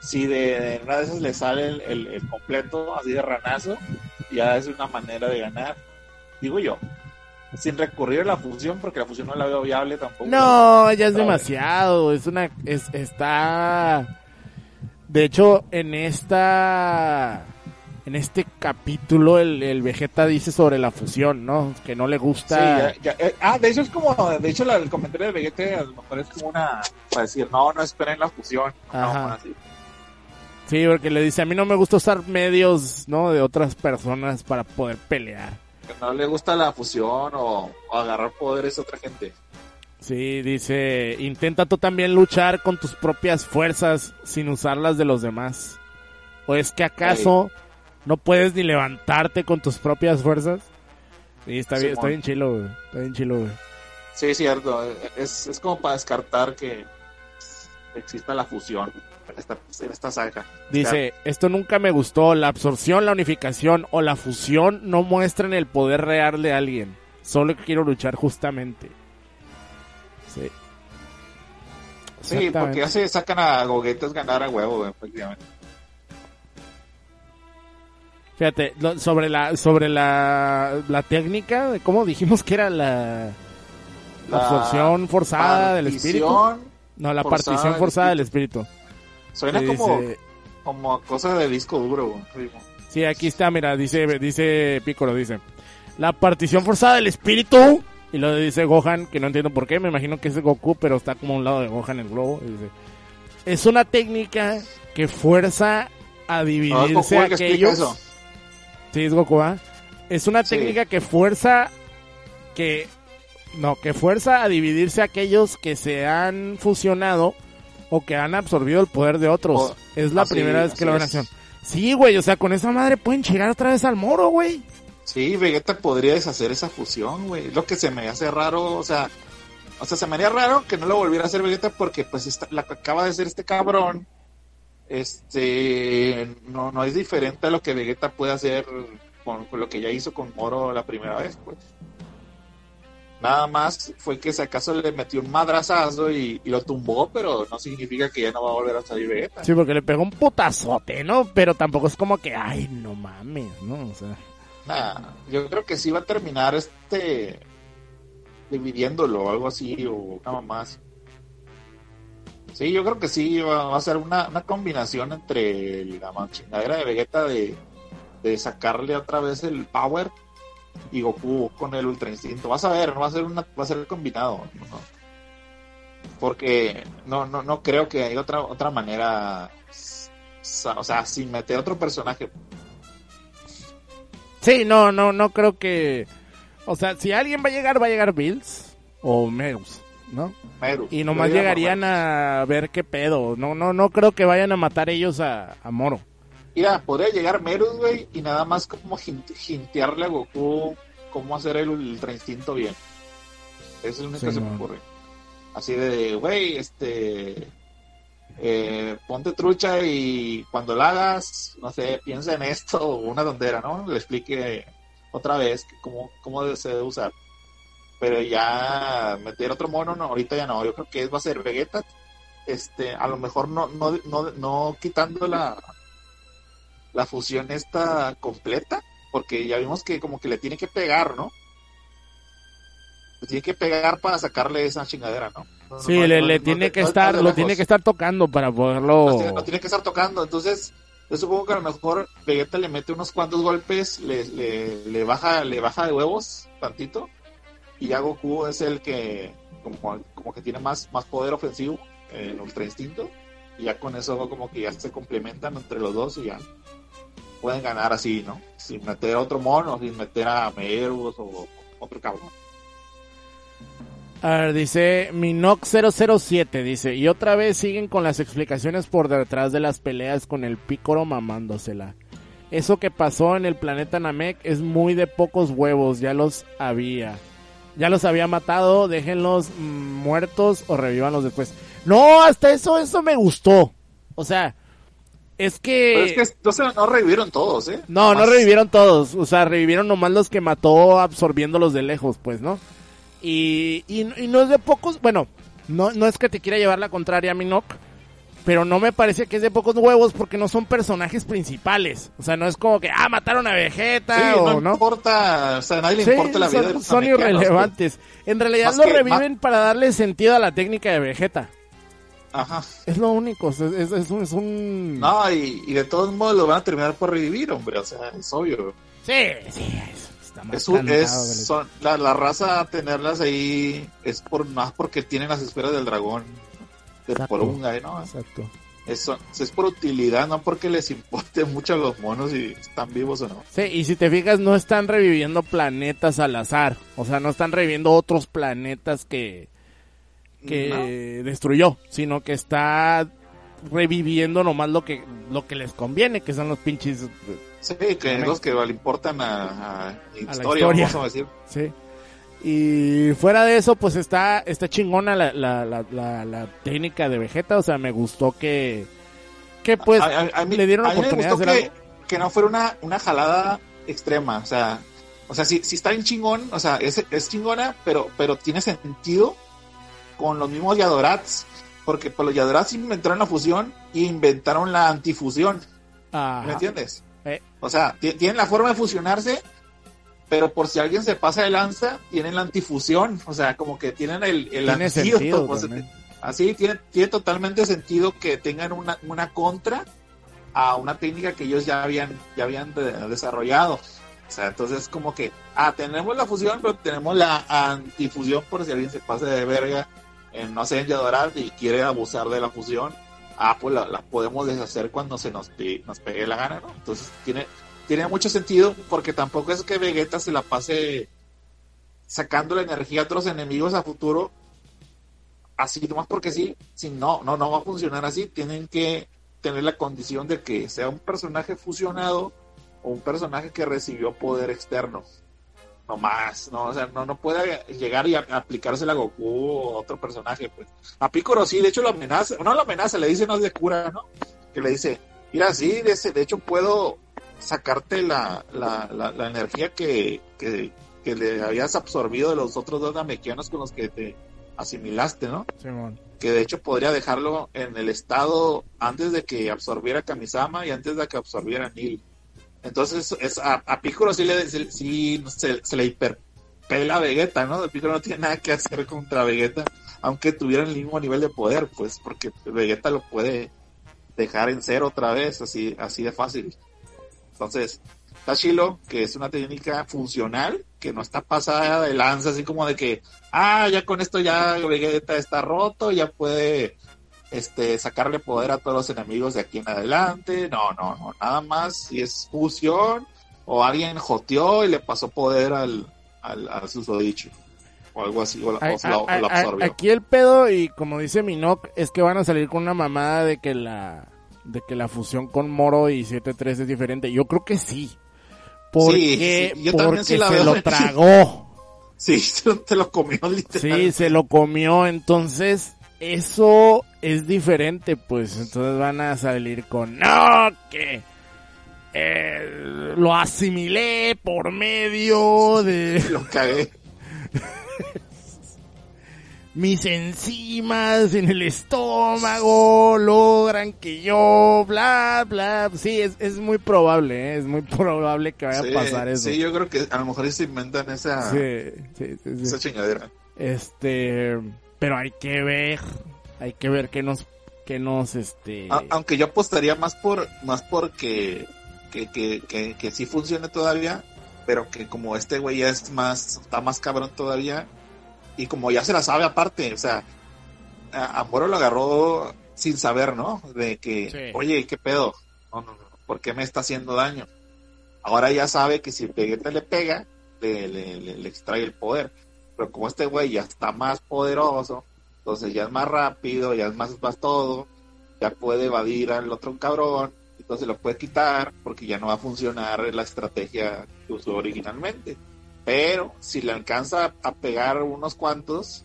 Si de, de una de esas le sale el, el- el completo, así de ranazo, ya es una manera de ganar. Digo yo. Sin recurrir a la fusión, porque la fusión no la veo viable tampoco. No, ya es demasiado, es una es está de hecho en esta en este capítulo el, el Vegeta dice sobre la fusión, ¿no? Que no le Sí, gusta ya- ya, eh, ah, de hecho es como, de hecho la- el comentario de Vegeta a lo mejor es como una, para decir, no, no esperen la fusión. No, Ajá. así. Sí, porque le dice, a mí no me gusta usar medios, ¿no? De otras personas para poder pelear. Que no le gusta la fusión o, o agarrar poderes a otra gente. Sí, dice, intenta tú también luchar con tus propias fuerzas sin usar las de los demás. ¿O es que acaso no puedes ni levantarte con tus propias fuerzas? Sí, está bien, está bien chilo, güey. Está bien chilo, güey. Sí, cierto. Es, es como para descartar que exista la fusión esta, esta saga. Dice, esto nunca me gustó. La absorción, la unificación o la fusión no muestran el poder real de alguien. Solo quiero luchar justamente. Sí. Sí, porque se sacan a goguetes ganar a huevo, efectivamente. Fíjate, lo- sobre la sobre la, la técnica, cómo dijimos que era la, la absorción forzada del espíritu. No, la forzada partición del forzada del espíritu. Suena como, como cosa de disco duro, güey. Sí, aquí está, mira, dice, dice Piccolo, dice. La partición forzada del espíritu. Y lo dice Gohan, que no entiendo por qué, me imagino que es Goku, pero está como a un lado de Gohan el globo. y dice, es una técnica que fuerza a No, es dividirse que explica aquellos. eso. Sí, es Goku, ¿ah? Es una Sí. técnica que fuerza que no, que fuerza a dividirse aquellos que se han fusionado o que han absorbido el poder de otros. O- es la así- primera vez que lo ven acción. Sí, güey, o sea, con esa madre pueden llegar otra vez al moro, güey. Sí, Vegeta podría deshacer esa fusión, güey. Lo que se me hace raro, o sea, o sea, se me haría raro que no lo volviera a hacer Vegeta porque pues esta- la que acaba de hacer este cabrón, este, no, no es diferente a lo que Vegeta puede hacer con, con lo que ya hizo con Moro la primera vez, pues. Nada más fue que si acaso le metió un madrazazo y, y lo tumbó, pero no significa que ya no va a volver a salir Vegeta. Sí, porque le pegó un putazote, ¿no? Pero tampoco es como que, ay, no mames, ¿no? O sea, Nah, yo creo que sí va a terminar este dividiéndolo o algo así o nada más. Sí, yo creo que sí va, va a ser una, una combinación entre la chingadera de Vegeta de, de sacarle otra vez el power y Goku con el Ultra Instinto. Vas a ver, no va a ser una, va a ser combinado, ¿no? Porque no, no, no creo que haya otra, otra manera, o sea, sin meter otro personaje. Sí, no, no, no creo que. O sea, si alguien va a llegar, va a llegar Bills o Meus, ¿no? Meru. Y nomás llegarían a ver qué pedo. No, no, no creo que vayan a matar ellos a, a Moro. Mira, podría llegar Merus, güey, y nada más como hintearle a Goku cómo hacer el ultra instinto bien. Eso es lo único que se me ocurre. Así de, güey, este. eh, ponte trucha y cuando la hagas, no sé, piensa en esto o una tontera, ¿no? Le explique otra vez cómo, cómo se debe usar. Pero ya meter otro mono, no, ahorita ya no. Yo creo que va a ser Vegeta. Este, a lo mejor no, no, no, no quitando la, la fusión esta completa, porque ya vimos que como que le tiene que pegar, ¿no? Le tiene que pegar para sacarle esa chingadera, ¿no? No, Sí, no, le, no, le tiene que estar, lo tiene que estar tocando para Lo poderlo. tiene, lo tiene que estar tocando. Entonces, yo supongo que a lo mejor Vegeta le mete unos cuantos golpes, le, le, le baja, le baja de huevos tantito, y ya Goku es el que como, como que tiene más, más poder ofensivo, eh, el ultra instinto, y ya con eso como que ya se complementan entre los dos y ya pueden ganar así, ¿no? Sin meter a otro mono, sin meter a Merus o otro cabrón. A ver, dice Minox007, dice, y otra vez siguen con las explicaciones por detrás de las peleas con el pícoro mamándosela. Eso que pasó en el planeta Namek es muy de pocos huevos, ya los había. Ya los había matado, déjenlos muertos o revívanlos después. No, hasta eso, eso me gustó. O sea, es que... Pero es que no, se, no revivieron todos, ¿eh? No, no revivieron todos. O sea, revivieron nomás los que mató absorbiéndolos de lejos, pues, ¿no? Y, y, y no es de pocos. Bueno, no, no es que te quiera llevar la contraria a Minok. Pero no me parece que es de pocos huevos porque no son personajes principales. O sea, no es como que, ah, mataron a Vegeta Sí, o no, no. importa, o sea, a nadie le Sí, importa la vida de son, los son pues. irrelevantes. En realidad Más lo reviven para darle sentido a la técnica de Vegeta. Ajá. Es lo único. Es, es un, es un- No, y, y de todos modos lo van a terminar por revivir, hombre, o sea, es obvio. Sí, sí. es- está más Es, un- es- son- la, la raza tenerlas ahí es por más porque tienen las esferas del dragón de Exacto. Porunga, ¿no? Exacto. Es, son- es por utilidad, no porque les importe mucho a los monos si están vivos o no. Sí, y si te fijas, no están reviviendo planetas al azar. O sea, no están reviviendo otros planetas que, que destruyó, sino que está reviviendo nomás lo que lo que les conviene, que son los pinches Sí, que los que le importan a, a a la historia, historia. vamos a decir. Sí. Y fuera de eso, pues está, está chingona la, la, la, la, la técnica de Vegeta. O sea, me gustó que, que pues A- a- a mí- le dieron la a mí me oportunidad de gustó hacer que, algo. que no fuera una, una jalada extrema, o sea, o sea, si, si está bien chingón, o sea, es, es chingona, pero, pero tiene sentido con los mismos Yadorats, porque pues, los Yadorats inventaron la fusión y inventaron la antifusión, Ajá. ¿me entiendes? Eh. O sea, ti- tienen la forma de fusionarse, pero por si alguien se pasa de lanza, tienen la antifusión, o sea, como que tienen el, el Tiene antídoto, sentido pues. Así tiene, tiene totalmente sentido que tengan una, una contra a una técnica que ellos ya habían, ya habían de- desarrollado. O sea, entonces como que, ah, tenemos la fusión, pero tenemos la antifusión por si alguien se pasa de verga en, no sé, en Yadorat y quiere abusar de la fusión. Ah, pues la, podemos deshacer cuando se nos, nos pegue la gana, ¿no? Entonces tiene, tiene mucho sentido porque tampoco es que Vegeta se la pase sacando la energía a otros enemigos a futuro así nomás porque sí, si no, no, no va a funcionar así, tienen que tener la condición de que sea un personaje fusionado o un personaje que recibió poder externo. No más, no, o sea, no, no puede llegar y a- aplicársela a Goku o a otro personaje, pues. A Piccolo sí, de hecho lo amenaza, no lo amenaza, le dice no es de cura, ¿no? Que le dice, mira, sí, de, ese- de hecho puedo sacarte la, la, la, la energía que, que, que le habías absorbido de los otros dos namekianos con los que te asimilaste, ¿no? Simón. que de hecho podría dejarlo en el estado antes de que absorbiera Kamisama y antes de que absorbiera Nil. Entonces es, a, a Piccolo sí, le, se, sí se, se le hiperpela a Vegeta, ¿no? Piccolo no tiene nada que hacer contra Vegeta, aunque tuviera el mismo nivel de poder, pues porque Vegeta lo puede dejar en cero otra vez, así, así de fácil. Entonces, está chilo, que es una técnica funcional, que no está pasada de lanza, así como de que, ah, ya con esto ya Vegeta está roto, ya puede este sacarle poder a todos los enemigos de aquí en adelante. No, no, no, nada más si es fusión o alguien joteó y le pasó poder al, al, al susodicho o algo así, o, la- A- a- absorbió. aquí el pedo, y como dice Minok, es que van a salir con una mamada de que la de que la fusión con Moro y 7-3 es diferente. Yo creo que sí. Porque, sí, yo también porque sí la se veo lo tragó. Sí, se lo- comió literal. Sí, se lo comió, entonces eso es diferente, pues entonces van a salir con, no, que eh, lo asimilé por medio de Lo cagué. mis enzimas en el estómago, logran que yo, bla, bla, sí, es, es muy probable, ¿eh? es muy probable que vaya Sí, a pasar eso. sí, yo creo que a lo mejor se inventan esa, sí, sí, sí, sí. esa chingadera. Este, pero hay que ver, hay que ver qué nos, qué nos, este, A- aunque yo apostaría más por más porque que, que, que, que sí funcione todavía, pero que como este güey ya es más, está más cabrón todavía, y como ya se la sabe aparte, o sea, a, Moro lo agarró sin saber, ¿no? De que, Sí. oye, ¿qué pedo? No, no, no, ¿por qué me está haciendo daño? Ahora ya sabe que si Vegeta le pega, le, le, le- le extrae el poder. Pero como este güey ya está más poderoso, entonces ya es más rápido, ya es más, más todo, ya puede evadir al otro cabrón, entonces lo puede quitar porque ya no va a funcionar la estrategia que usó originalmente. Pero si le alcanza a pegar unos cuantos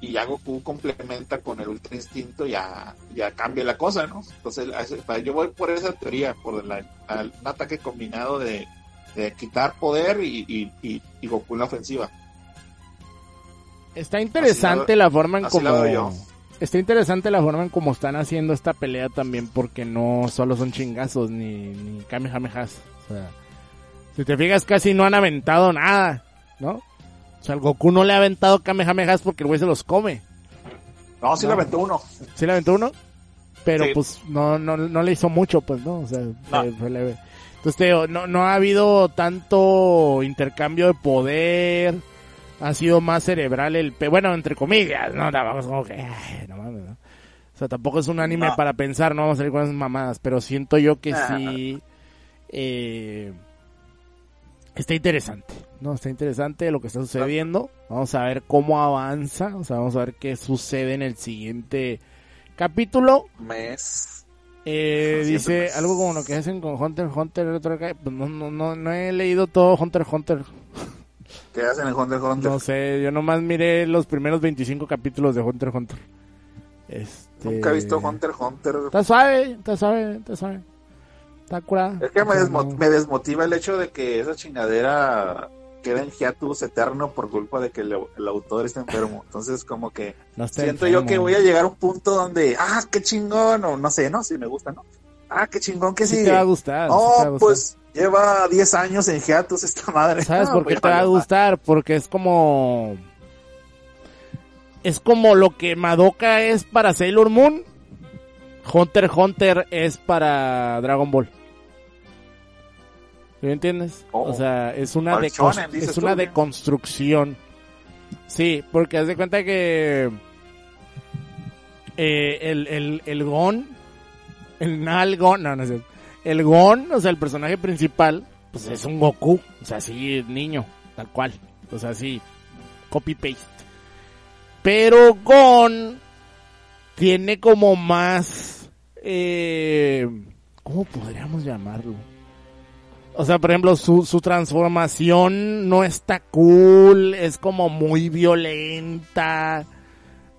y ya Goku complementa con el Ultra Instinto, ya, ya cambia la cosa, ¿no? Entonces yo voy por esa teoría, por la- un ataque combinado de, quitar poder y Goku en la ofensiva. Está interesante la forma en como, está interesante la forma en cómo están haciendo esta pelea también porque no solo son chingazos ni, ni kamehamehas, o sea, si te fijas casi no han aventado nada, ¿no? O sea, el Goku no le ha aventado kamehamehas porque el güey se los come. No, sí No. le aventó uno. ¿Sí le aventó uno? Pero Sí. pues no, no, no le hizo mucho, pues, ¿no? O sea, fue- No. fue leve. Entonces, te digo, no, no ha habido tanto intercambio de poder. Ha sido más cerebral el... pe- Bueno, entre comillas, ¿no? Tampoco como que... ay, no mames, ¿no? O sea, tampoco es un anime No. para pensar, no vamos a salir con esas mamadas. Pero siento yo que Ah. sí... Eh, está interesante, ¿no? Está interesante lo que está sucediendo. Vamos a ver cómo avanza, o sea, vamos a ver qué sucede en el siguiente capítulo. Mes. Eh, dice algo como lo que hacen con Hunter Hunter. otro acá. Pues no, no, no, no he leído todo Hunter Hunter. ¿Qué hacen en Hunter x Hunter? No sé, yo nomás miré los primeros 25 capítulos de Hunter x Hunter. Este... Nunca he visto Hunter x Hunter. Está suave, está suave, está suave. Está curada. Es que me, desmo- no- me desmotiva el hecho de que esa chingadera queda en hiatus eterno por culpa de que el, el autor está enfermo. Entonces, como que no siento yo que voy a llegar a un punto donde, ah, qué chingón, o no sé, no, si me gusta, ¿no? Ah, qué chingón que Sí sigue. te va a gustar. sí Oh, te va a gustar. pues lleva 10 años en hiatus esta madre. ¿Sabes No, por qué te va a gustar? Porque es como... Es como lo que Madoka es para Sailor Moon. Hunter Hunter es para Dragon Ball. ¿Sí ¿Me entiendes? Oh. O sea, es una, shonen, dices es una deconstrucción. Sí, porque haz de cuenta que eh, el, el, el Gon, el Nalgon, no, no sé, el Gon, o sea, el personaje principal, pues es un Goku, o sea, sí, niño, tal cual, o sea, sí, copy-paste. Pero Gon tiene como más, eh, ¿cómo podríamos llamarlo? O sea, por ejemplo, su, su transformación no está cool, es como muy violenta,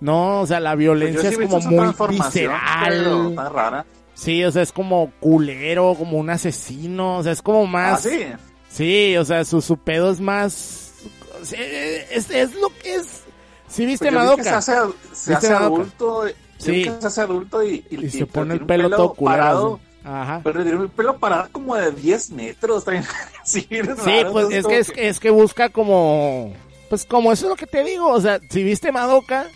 ¿no? O sea, la Pues violencia sí es como muy pero visceral. Rara. Sí, o sea, es como culero, como un asesino, o sea, es como Ah, más... sí. Sí, o sea, su, su pedo es más... Es, es lo que es... ¿Sí viste Pues vi Madoka? se hace, se ¿Viste hace adulto. yo Sí. se hace adulto y, y, Y se pone el pelo todo así. Ajá. Pero tiene el pelo parado como de 10 metros. También. sí, es Sí, raro, pues es que, es, es que busca como... Pues como eso es lo que te digo, o sea, si viste Madoka...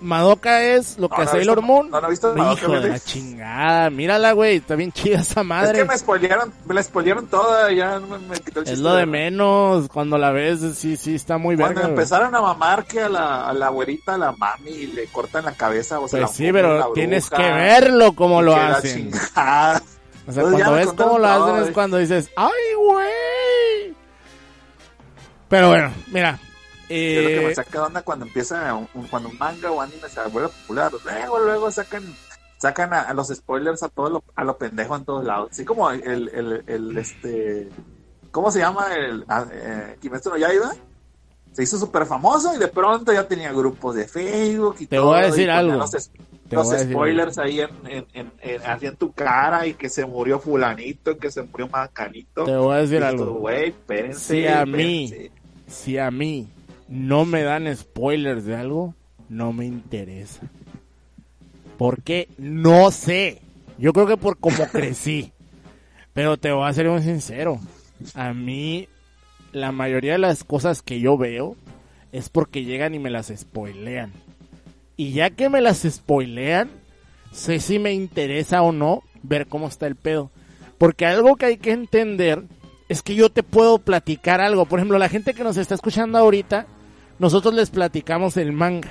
Madoka es lo que No, Sailor visto- Moon. no, no he visto Madoka, Hijo de la chingada, mírala, güey, está bien chida esa Es madre. que me spoilearon, me la spoilearon toda, ya me, me quitó el Es chiste lo de menos, cuando la ves, sí, sí, está muy Cuando verga. güey. empezaron a mamar que a la, a la güerita, a la mami, y le cortan la cabeza, o sea, Pues la sí, pero la tienes bruja, que verlo como lo la hacen. O sea, Entonces cuando ves cómo lo hacen es eh. cuando dices, ¡ay, güey! Pero bueno, mira. Es lo que Eh, me saca onda cuando empieza, un- cuando un manga o anime se vuelve popular. Luego, luego sacan sacan a, a los spoilers a todo lo, a lo pendejo en todos lados. Así como el, el, el, este, ¿cómo se llama? El eh, Kimetsu no Yaiba. Se hizo súper famoso y de pronto ya tenía grupos de Facebook y Te todo. voy a y decir algo. Los, decir spoilers ahí en, en, en, en- así en tu cara y que se murió fulanito, que se murió macanito. te voy a decir tú, algo. Si a mí-. Si a mí no me dan spoilers de algo, no me interesa. ¿Por qué? No sé. Yo creo que por cómo crecí. Pero te voy a ser muy sincero. A mí, la mayoría de las cosas que yo veo es porque llegan y me las spoilean. Y ya que me las spoilean, sé si me interesa o no ver cómo está el pedo. Porque algo que hay que entender es que yo te puedo platicar algo. Por ejemplo, la gente que nos está escuchando ahorita, nosotros les platicamos el manga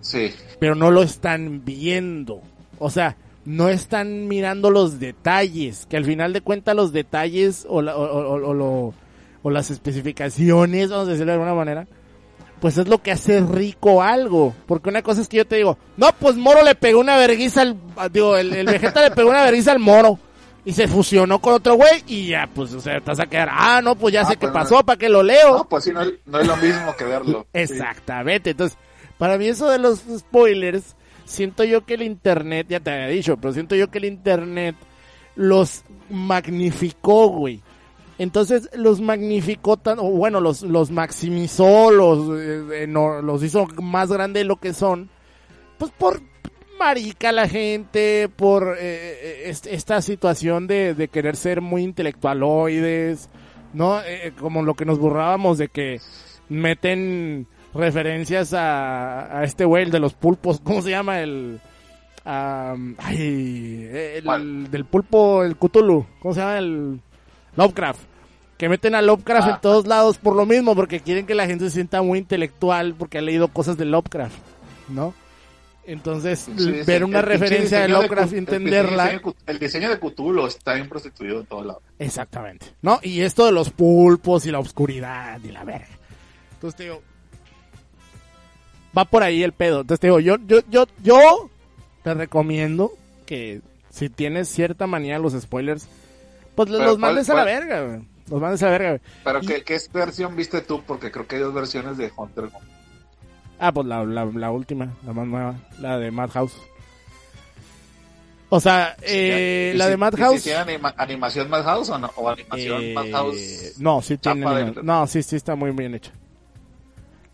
Sí. pero no lo están viendo. O sea, no están mirando los detalles, que al final de cuentas los detalles o, la- o, lo- o las especificaciones, vamos a decirlo de alguna manera, pues es lo que hace rico algo. Porque una cosa es que yo te digo, no, pues Moro le pegó una verguiza al, digo, el, el Vegeta le pegó una verguiza al Moro. Y se fusionó con otro güey y ya, pues, o sea, te vas a quedar, ah, no, pues ya Ah, sé qué pues, no. pasó, ¿para qué lo leo? No, pues sí, no, no es lo mismo que verlo. Sí. Exactamente. Entonces, para mí eso de los spoilers, siento yo que el internet, ya te había dicho, pero siento yo que el internet los magnificó, güey. Entonces los magnificó tan, o bueno, los, los maximizó, los, eh, no- los hizo más grande de lo que son, pues por marica la gente, por eh, eh, est- esta situación de, de querer ser muy intelectualoides, ¿no? Eh, como lo que nos burlábamos de que meten referencias a, a este güey, el de los pulpos, ¿cómo se llama? El... ay, el, del pulpo, el Cthulhu, ¿cómo se llama? El Lovecraft. Que meten a Lovecraft Ah. en todos lados por lo mismo, porque quieren que la gente se sienta muy intelectual, porque ha leído cosas de Lovecraft, ¿no? Entonces, Sí, ver una el referencia de Lovecraft y Cu- el entenderla. diseño El diseño de Cthulhu está bien prostituido en todos lados. Exactamente. ¿No? Y esto de los pulpos y la oscuridad y la verga. Entonces te digo. Va por ahí el pedo. Entonces te digo, yo, yo, yo, yo te recomiendo que si tienes cierta manía a los spoilers, pues Pero los ¿cuál- mandes a la cuál? verga, güey. Los mandes a la verga, güey. Pero Y- ¿qué, ¿qué versión viste tú? Porque creo que hay dos versiones de Hunter. Ah, pues la, la, la última, la más nueva, la de Madhouse. O sea, eh, ¿Y la si- de Madhouse. tiene anima- animación Madhouse o no? ¿O animación Eh, Madhouse? no, sí tiene. del- No, sí, sí está muy bien hecha.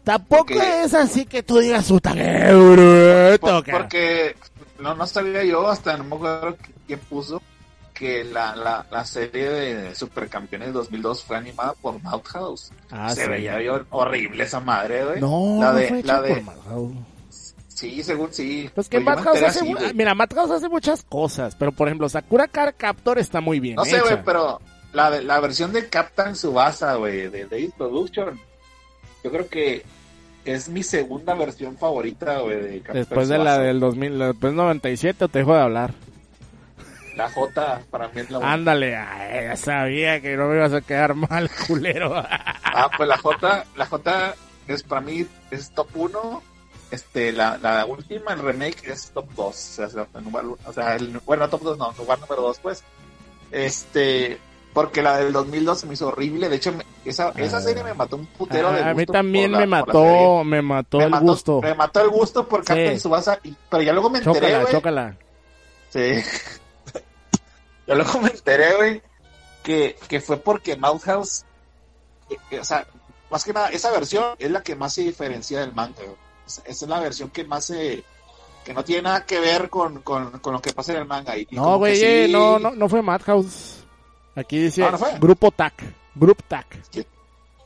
Tampoco Porque- es así que tú digas, qué bruto, Por- cara". porque no, no sabía yo, hasta no me acuerdo quién puso, que la, la, la serie de Supercampeones 2002 fue animada por Madhouse. Ah, Se sí. veía horrible esa madre, güey. No, la no de, fue hecha la de, por sí, según sí. Pues que Pues Madhouse hace, así, güey. mira, Madhouse hace muchas cosas, pero por ejemplo, Sakura Card Captor está muy bien No sé, hecha. güey, pero la, de- la versión de Captain Subasa, güey, de Days Production, yo creo que es mi segunda versión favorita, güey, de Captain Después de la del 2000, la- después 97 te dejo de hablar. La J, para mí es la Ándale, ay, ya sabía que no me ibas a quedar mal, culero. Ah, pues la J, la J es para mí es top 1. Este, la, la última, el remake, es top 2. O sea, el lugar- o sea, el- bueno, top 2 no, lugar número 2, pues. Este, porque la del 2002 se me hizo horrible. De hecho, me- esa, esa Ah. serie me mató un putero de Ah, a mí gusto también la- me mató, me mató Me el mató, gusto. Me mató el gusto por Captain Sí. Subasa. y- pero ya luego me enteré, Chócala, chócala. Sí. Yo luego me enteré, güey, que, que fue porque Madhouse, eh, eh, o sea, más que nada, esa versión es la que más se diferencia del manga, güey. Esa es la versión que más se, que no tiene nada que ver con, con, con lo que pasa en el manga. Y, y No, que güey, sí- eh, no, no, no fue Madhouse. Aquí dice Ah, ¿no fue? Grupo TAC. Group TAC.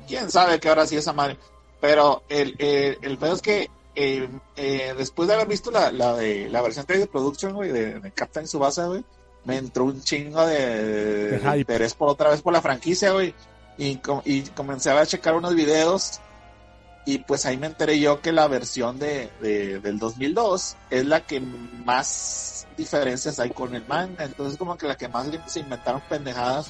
quién sabe que ahora sí esa madre. Pero el, el, el pedo es que eh, eh, después de haber visto la, la, de, la versión de Production, güey, de, de Captain Subasa, güey, me entró un chingo de, De interés por otra vez por la franquicia, güey. Y, com- y comencé a checar unos videos y pues ahí me enteré yo que la versión de, de- del 2002 es la que más diferencias hay con el manga. Entonces como que la que más se inventaron pendejadas.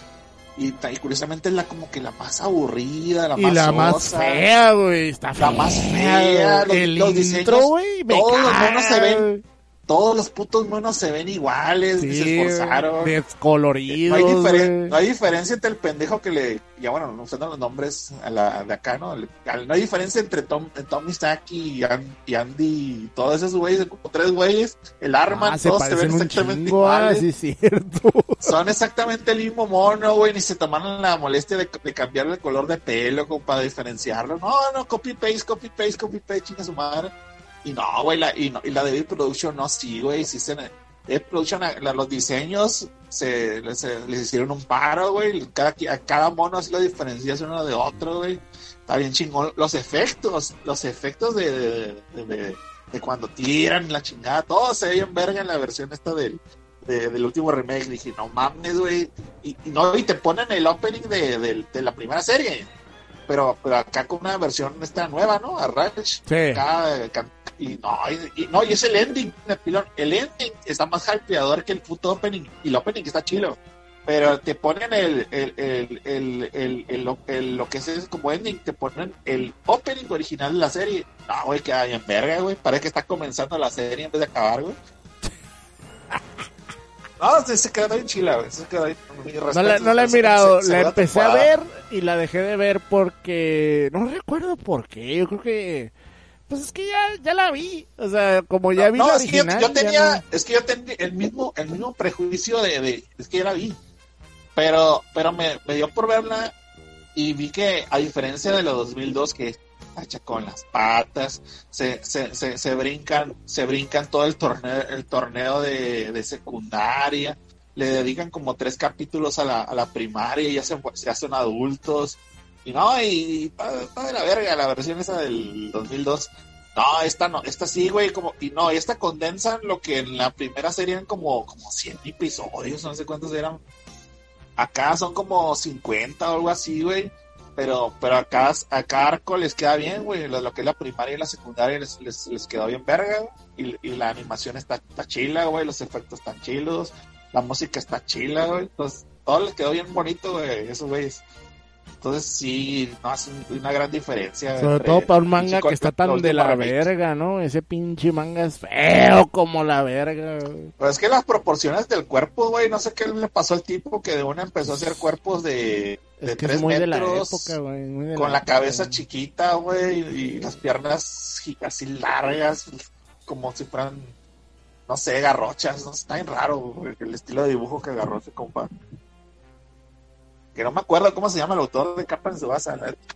Y, y curiosamente es la como que la más aburrida, la Y más la más fea, güey. Está fea. La más fea, los- el los intro, diseños, me todos los monos se ven. Todos los putos monos se ven iguales, ni se Sí, esforzaron. descoloridos, No hay, diferen- no hay diferencia entre el pendejo que le. Ya bueno, no usando los nombres a la, de acá, ¿no? No hay diferencia entre Tom, Tommy Saki y, An- y Andy y todos esos güeyes, como tres güeyes. El arma, Ah, todos se ven exactamente chingo, ah, iguales. sí cierto. Son exactamente el mismo mono, güey. Ni se tomaron la molestia de, de cambiarle el color de pelo como para diferenciarlo. No, no, copy paste, copy paste, copy paste, chinga su madre. Y no, güey, la, y, no, y la de Big Production no, sí, güey. Sí se, Big Production, la- los diseños se, se- les hicieron un paro, güey. Cada, a cada mono así lo diferencias uno de otro, güey. Está bien chingón. Los efectos, los efectos de, de, de- cuando tiran la chingada, todo se ve verga en la versión esta del, de- del último remake. Dije, no mames, güey. Y, y no, y te ponen el opening de, la primera serie. Pero, pero acá con una versión esta nueva, ¿no? A Ranch. Sí. Acá, eh, y no, y, y- no, y es el ending, el pilón. El ending está más hypeador que el puto opening. Y el opening está chilo. Pero te ponen el, el, el, el, lo que es, como ending, te ponen el opening original de la serie. No, güey, queda bien verga, güey. Parece que está comenzando la serie en vez de acabar, güey. No, se, se quedó bien chila, güey. Se quedó mis No la, no la he mirado, se- la empecé a ver y la dejé de ver porque no recuerdo por qué, yo creo que pues es que ya, ya la vi, o sea, como ya vi no, la es que yo, tenía, no- es que yo tenía el mismo, el mismo prejuicio de, de- es que ya la vi. Pero, pero me, me dio por verla y vi que a diferencia de los 2002 que hacha con las patas, se, se, se, se brincan, se brincan todo el torneo, el torneo de, de secundaria, le dedican como tres capítulos a la, a la primaria y ya se, se hacen adultos. No, y está, de la verga la versión esa del 2002. No, esta no, esta sí, güey, como, y no, esta condensan lo que en la primera serie eran como, como 100 episodios, no sé cuántos eran. Acá son como 50 o algo así, güey. Pero, pero acá, acá arco les queda bien, güey. Lo, que es la primaria y la secundaria les, les, les quedó bien verga. Y, y la animación está, está chila, güey. Los efectos están chilos. La música está chila, güey. Entonces, todo les quedó bien bonito, güey. Esos güeyes. Entonces, sí, no hace un- una gran diferencia. Sobre todo para un manga que está tan de la verga, ¿no? Ese pinche manga es feo como la verga. güey. Pues es que las proporciones del cuerpo, güey, no sé qué le pasó al tipo que de una empezó a hacer cuerpos de, de Es que es 3 muy de la metros, época, güey. de con la época, cabeza güey. chiquita, güey, y las piernas así largas, como si fueran, no sé, garrochas, no está bien raro, güey, el estilo de dibujo que agarró ese compa. Que no me acuerdo cómo se llama el autor de Capa en Subasa, la neta.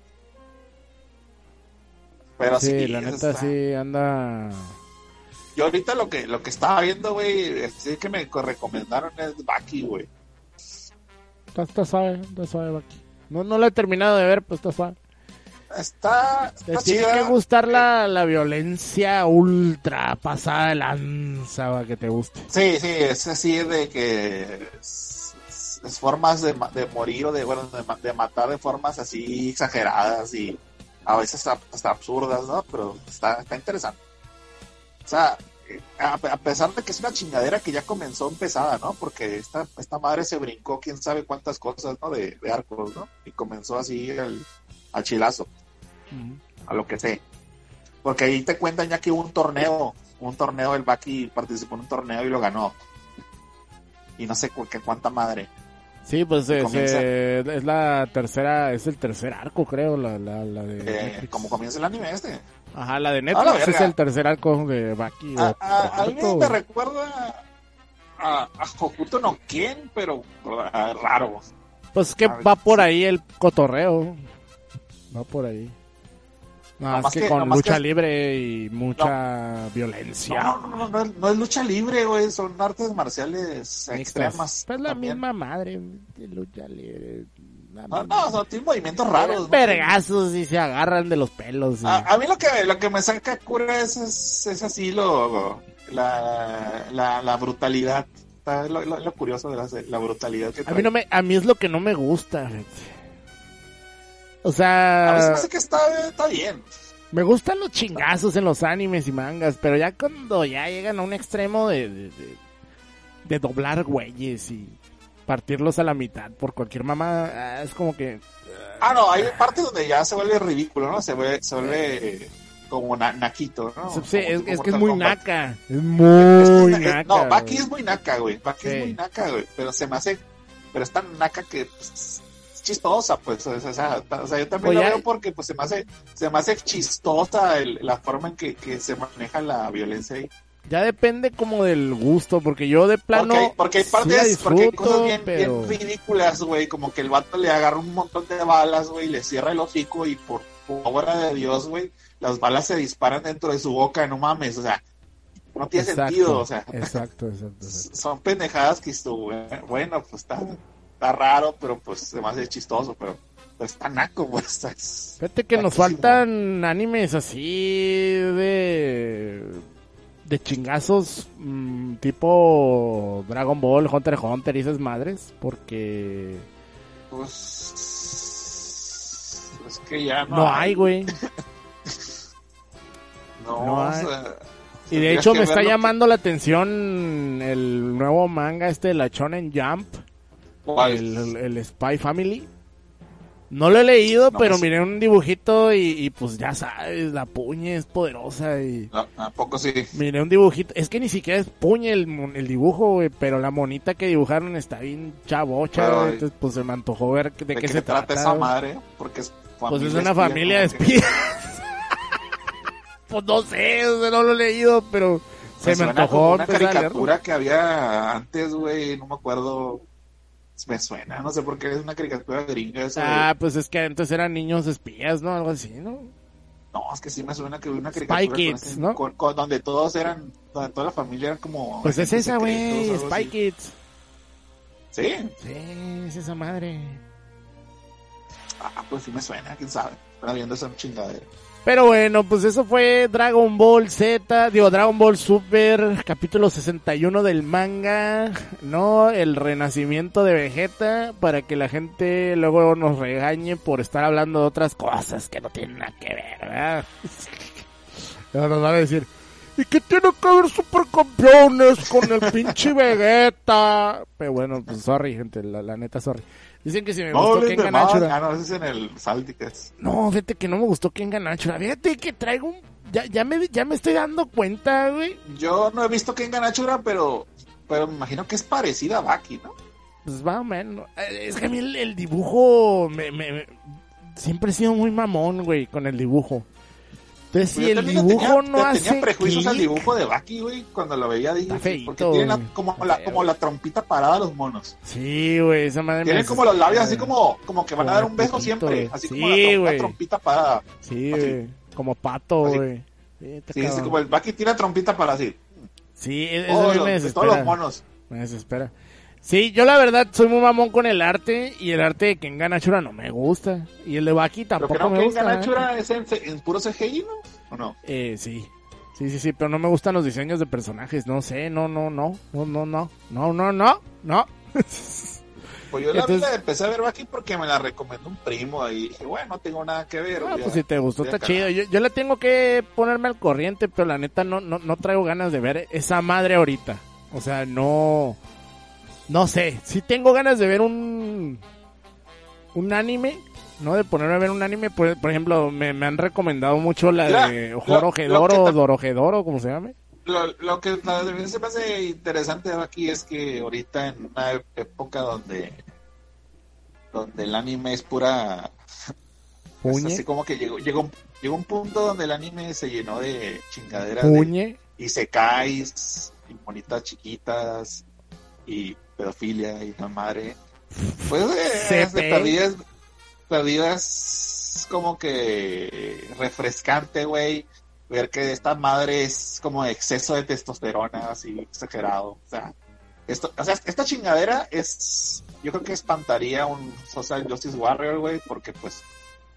Pero sí, Sí, la neta está- sí anda. Yo ahorita lo que, lo que estaba viendo, güey, sí que me co- recomendaron es Baki, güey. Está, está suave, está suave, Baki. No, no lo he terminado de ver, pues está suave. Está, Te está tiene que gustar la, la violencia ultra pasada de lanza, va, que te guste. Sí, sí, es así de que es, es formas de, de morir o de, bueno, de, de matar de formas así exageradas y a veces hasta, absurdas, ¿no? Pero está, está interesante. O sea, eh, a, a pesar de que es una chingadera que ya comenzó empezada, ¿no? Porque esta, esta madre se brincó quién sabe cuántas cosas, ¿no? De, de arcos, ¿no? Y comenzó así al, al chilazo. a lo que sé. Porque ahí te cuentan ya que hubo un torneo, un torneo, el Baki participó en un torneo y lo ganó. Y no sé cu- qué cuánta madre. Sí, pues eh, Comienza. se- es la tercera, es el tercer arco, creo, la, la, la de Eh, Netflix. como comienza el anime este. Ajá, la de A la Netflix es el tercer arco de Baki. A, o a- a mí me recuerda a, a Hokuto no Ken, pero ah, raro. Pues es que a ver, va por sí. ahí el cotorreo. Va por ahí. No, es que, que- con lucha que- libre y mucha violencia. No, no, no, no, es- no es lucha libre, güey. Son artes marciales Mixtas. extremas. Pues la también. misma madre lucha libre. No, no, son tienen movimientos raros. Vergazos y se agarran de los pelos. y- A, a mí lo que, lo que me saca cura es, es, es así lo, la, la, la brutalidad. Lo, lo- lo curioso de la, la brutalidad que A mí, no me, a mí es lo que no me gusta. fíjate. O A mí se sea, me hace que está, está bien. me gustan los chingazos en los animes y mangas, pero ya cuando ya llegan a un extremo de, de, de- de doblar güeyes y partirlos a la mitad por cualquier mamá, es como que... Ah, no, hay partes donde ya se vuelve ridículo, ¿no? Se vuelve, se vuelve como na- naquito, ¿no? sí, Como es, que es muy Kombat. naca. Es muy es- naca. No, Baki es muy naca, güey. Baki Sí. es muy naca, güey. Pero se me hace. Pero es tan naca que pues, es chistosa, pues. O sea, o sea, yo también Pues lo veo porque pues se me hace, se me hace chistosa el- la forma en que, que se maneja la violencia ahí. Ya depende como del gusto, porque yo de plano... porque, hay, porque hay sí la partes, porque hay cosas bien, pero... bien ridículas, güey. Como que el vato le agarra un montón de balas, güey, le cierra el hocico y por, obra de Dios, güey, las balas se disparan dentro de su boca, no mames, o sea, no tiene Exacto, sentido, o sea. Exacto, exacto, exacto. son pendejadas que estuvo, bueno, pues está, está raro, pero pues se me hace chistoso, pero pues, está naco, pues. Está, es- Fíjate que nos faltan animes así de de chingazos mm, tipo Dragon Ball, Hunter x Hunter y esas madres, porque Pues es que ya no, no hay, güey. No, no o hay. sea, Y de hecho me está que- llamando la atención el nuevo manga este de la Shonen Jump. El, el- Spy Family. No lo he leído, No, pero pues- miré un dibujito y, y pues ya sabes, la puña es poderosa y... No, ¿A poco sí? Miré un dibujito, es que ni siquiera es puña el, el dibujo, güey, pero la monita que dibujaron está bien chavocha, Pero, güey, entonces pues se me antojó ver de, ¿De, qué qué se trata. esa güey. madre? Porque es Pues es una familia de espías. pues no sé, no lo he leído, pero se me, antojó una caricatura que había antes, güey, no me acuerdo. Me suena, no sé por qué es una caricatura gringa de- Ah, pues es que antes eran niños espías, ¿no? Algo así, ¿no? No, es que sí me suena que una Spy caricatura con Kids, ese- ¿no? con- con- donde todos eran, donde toda la familia era como. Pues es esa, güey, Spy así. Kids. Sí, Sí, es esa madre. Ah, pues sí me suena, quién sabe. Viendo esa chingadera. Pero bueno, pues eso fue Dragon Ball Z, digo Dragon Ball Super, capítulo 61 del manga, ¿no? El renacimiento de Vegeta, para que la gente luego nos regañe por estar hablando de otras cosas que no tienen nada que ver, ¿verdad? Nos van a decir, ¿y qué tiene que ver supercampeones con el pinche Vegeta? Pero bueno, pues sorry, gente, la, la neta, sorry. Dicen que si me No, gustó más. Ashura. Ah, no, ese es en el Salticas. No, fíjate que no me gustó Kengan Ashura. Fíjate que traigo un... Ya, ya, me, ya me estoy dando cuenta, güey. Yo no he visto Kengan Ashura, pero, pero me imagino que es parecida a Baki, ¿no? Pues o menos. Eh, Es que a mí el, el dibujo me, me- me- Siempre he sido muy mamón, güey, con el dibujo. Entonces, si el dibujo tenía, no hace tenía prejuicios al clic, dibujo de Baki, güey. Cuando lo veía dije, feíto, porque tiene la- como, la, como la trompita parada a los monos. Sí, güey, esa madre me Tienen como los labios así como, como que van a dar un beso siempre. Así Sí, como la, trom- trompita parada. Sí, güey. Como pato, güey. Sí, Sí, es como el Baki tiene la trompita para así. Sí, eso a mí los- me de desespera. todos los monos. Me desespera. Sí, yo la verdad soy muy mamón con el arte y el arte de Kengan Ashura no me gusta. Y el de Baki tampoco me que gusta. ¿eh? Ganachura es en, en puro CGI, ¿no? ¿O no? Eh, sí. Sí, sí, sí, pero no me gustan los diseños de personajes. No sé, no, no, no. No, no, no. No, no, no. No. Pues yo la Entonces- vida empecé a ver Baki porque me la recomendó un primo y dije, bueno, no tengo nada que ver. Ah, pues si te gustó, está chido. Yo, yo le tengo que ponerme al corriente, pero la neta no, no, no traigo ganas de ver esa madre ahorita. O sea, no. No sé. Sí tengo ganas de ver un. Un anime. No de ponerme a ver un anime. Por, por ejemplo, me, me han recomendado mucho la Mira, de Jorojedoro Dorojedoro, como se llame. Lo, lo que también se me hace interesante Baki es que ahorita en una época donde donde el anime es pura es Puñe. así como que llegó llegó llegó un punto donde el anime se llenó de chingaderas de, y se caes y monitas chiquitas y pedofilia y la madre. Pues eh, perdidas perdidas como que refrescante güey. Ver que esta madre es como exceso de testosterona así exagerado. O sea esto o sea esta chingadera es yo creo que espantaría un social justice warrior güey porque pues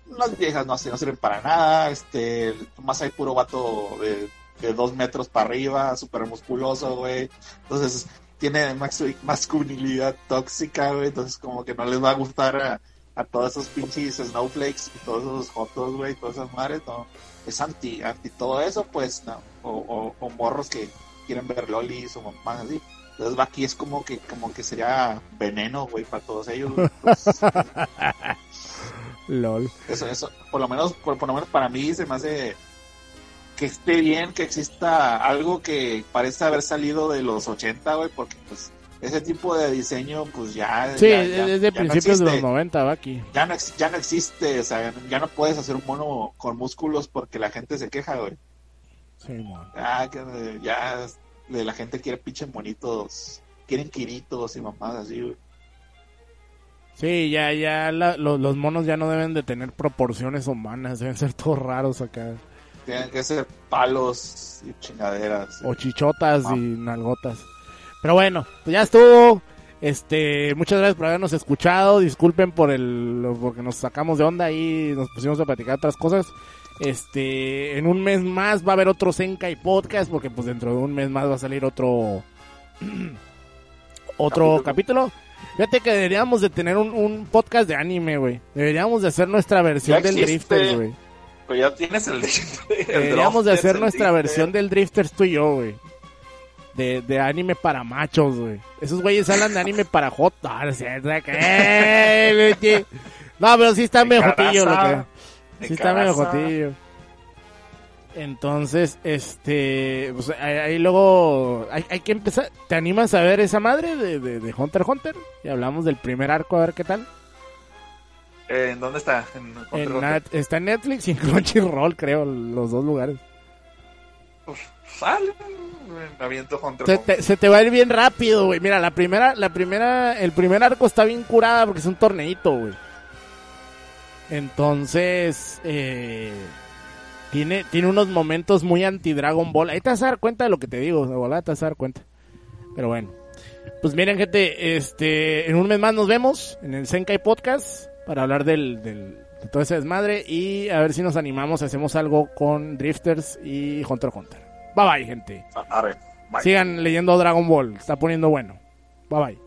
las viejas no, sirven- no sirven para nada este más hay puro vato de, de dos metros para arriba súper musculoso güey. Entonces tiene masculinidad tóxica güey entonces como que no les va a gustar a, a todos esos pinches snowflakes y todos esos jotos güey todas esas madres no. Es anti anti todo eso pues no. O, o, o morros que quieren ver lolis o mamás así. Entonces Baki es como que como que sería veneno güey para todos ellos LOL. eso, eso, por lo menos, por, por lo menos para mí se me hace que esté bien que exista algo que parece haber salido de los 80, güey, porque pues ese tipo de diseño, pues ya. Sí, ya, ya- es de ya no principios de los existe. 90, Baki. Ya no, ya no existe, o sea, ya no puedes hacer un mono con músculos porque la gente se queja, güey. Sí, mon. Ya, la gente quiere pinches monitos, quieren quiritos y mamás así, güey. Sí, ya, ya, la- los monos ya no deben de tener proporciones humanas, deben ser todos raros acá. Tienen que ser palos y chingaderas. O chichotas Ah. y nalgotas. Pero bueno, pues ya estuvo. Este, muchas gracias por habernos escuchado. Disculpen por el, porque nos sacamos de onda y nos pusimos a platicar otras cosas. Este, en un mes más va a haber otro Senkai Podcast, porque pues dentro de un mes más va a salir otro, otro capítulo. Fíjate que deberíamos de tener un, un podcast de anime, güey. Deberíamos de hacer nuestra versión del. Drifters, güey. Pero ya tienes el, el Deberíamos de hacer nuestra Drifter. versión del Drifters tú y yo, güey. De, de anime para machos, güey. Esos güeyes hablan de anime para jota. No, sé, ¿de qué, güey? No, pero sí está medio jotillo lo que. Sí está medio jotillo. Entonces, este, pues ahí, ahí luego hay, hay que empezar. ¿Te animas a ver esa madre de, de, de Hunter x Hunter? Y hablamos del primer arco a ver qué tal. Eh, ¿En dónde está? En. Nat- está en Netflix y en Crunchyroll, creo, los dos lugares. Pues, sale, aviento Hunter Se te, se te va a ir bien rápido, güey. Mira, la primera, la primera, el primer arco está bien curada porque es un torneito, güey. Entonces, eh, tiene, tiene unos momentos muy anti Dragon Ball. Ahí te vas a dar cuenta de lo que te digo, de volada te vas a dar cuenta. Pero bueno. Pues miren, gente, este, en un mes más nos vemos en el Senkai Podcast. Para hablar del, del, de todo ese desmadre y a ver si nos animamos, hacemos algo con Drifters y Hunter x Hunter. Bye bye, gente. Bye. Sigan leyendo Dragon Ball, está poniendo bueno. Bye bye.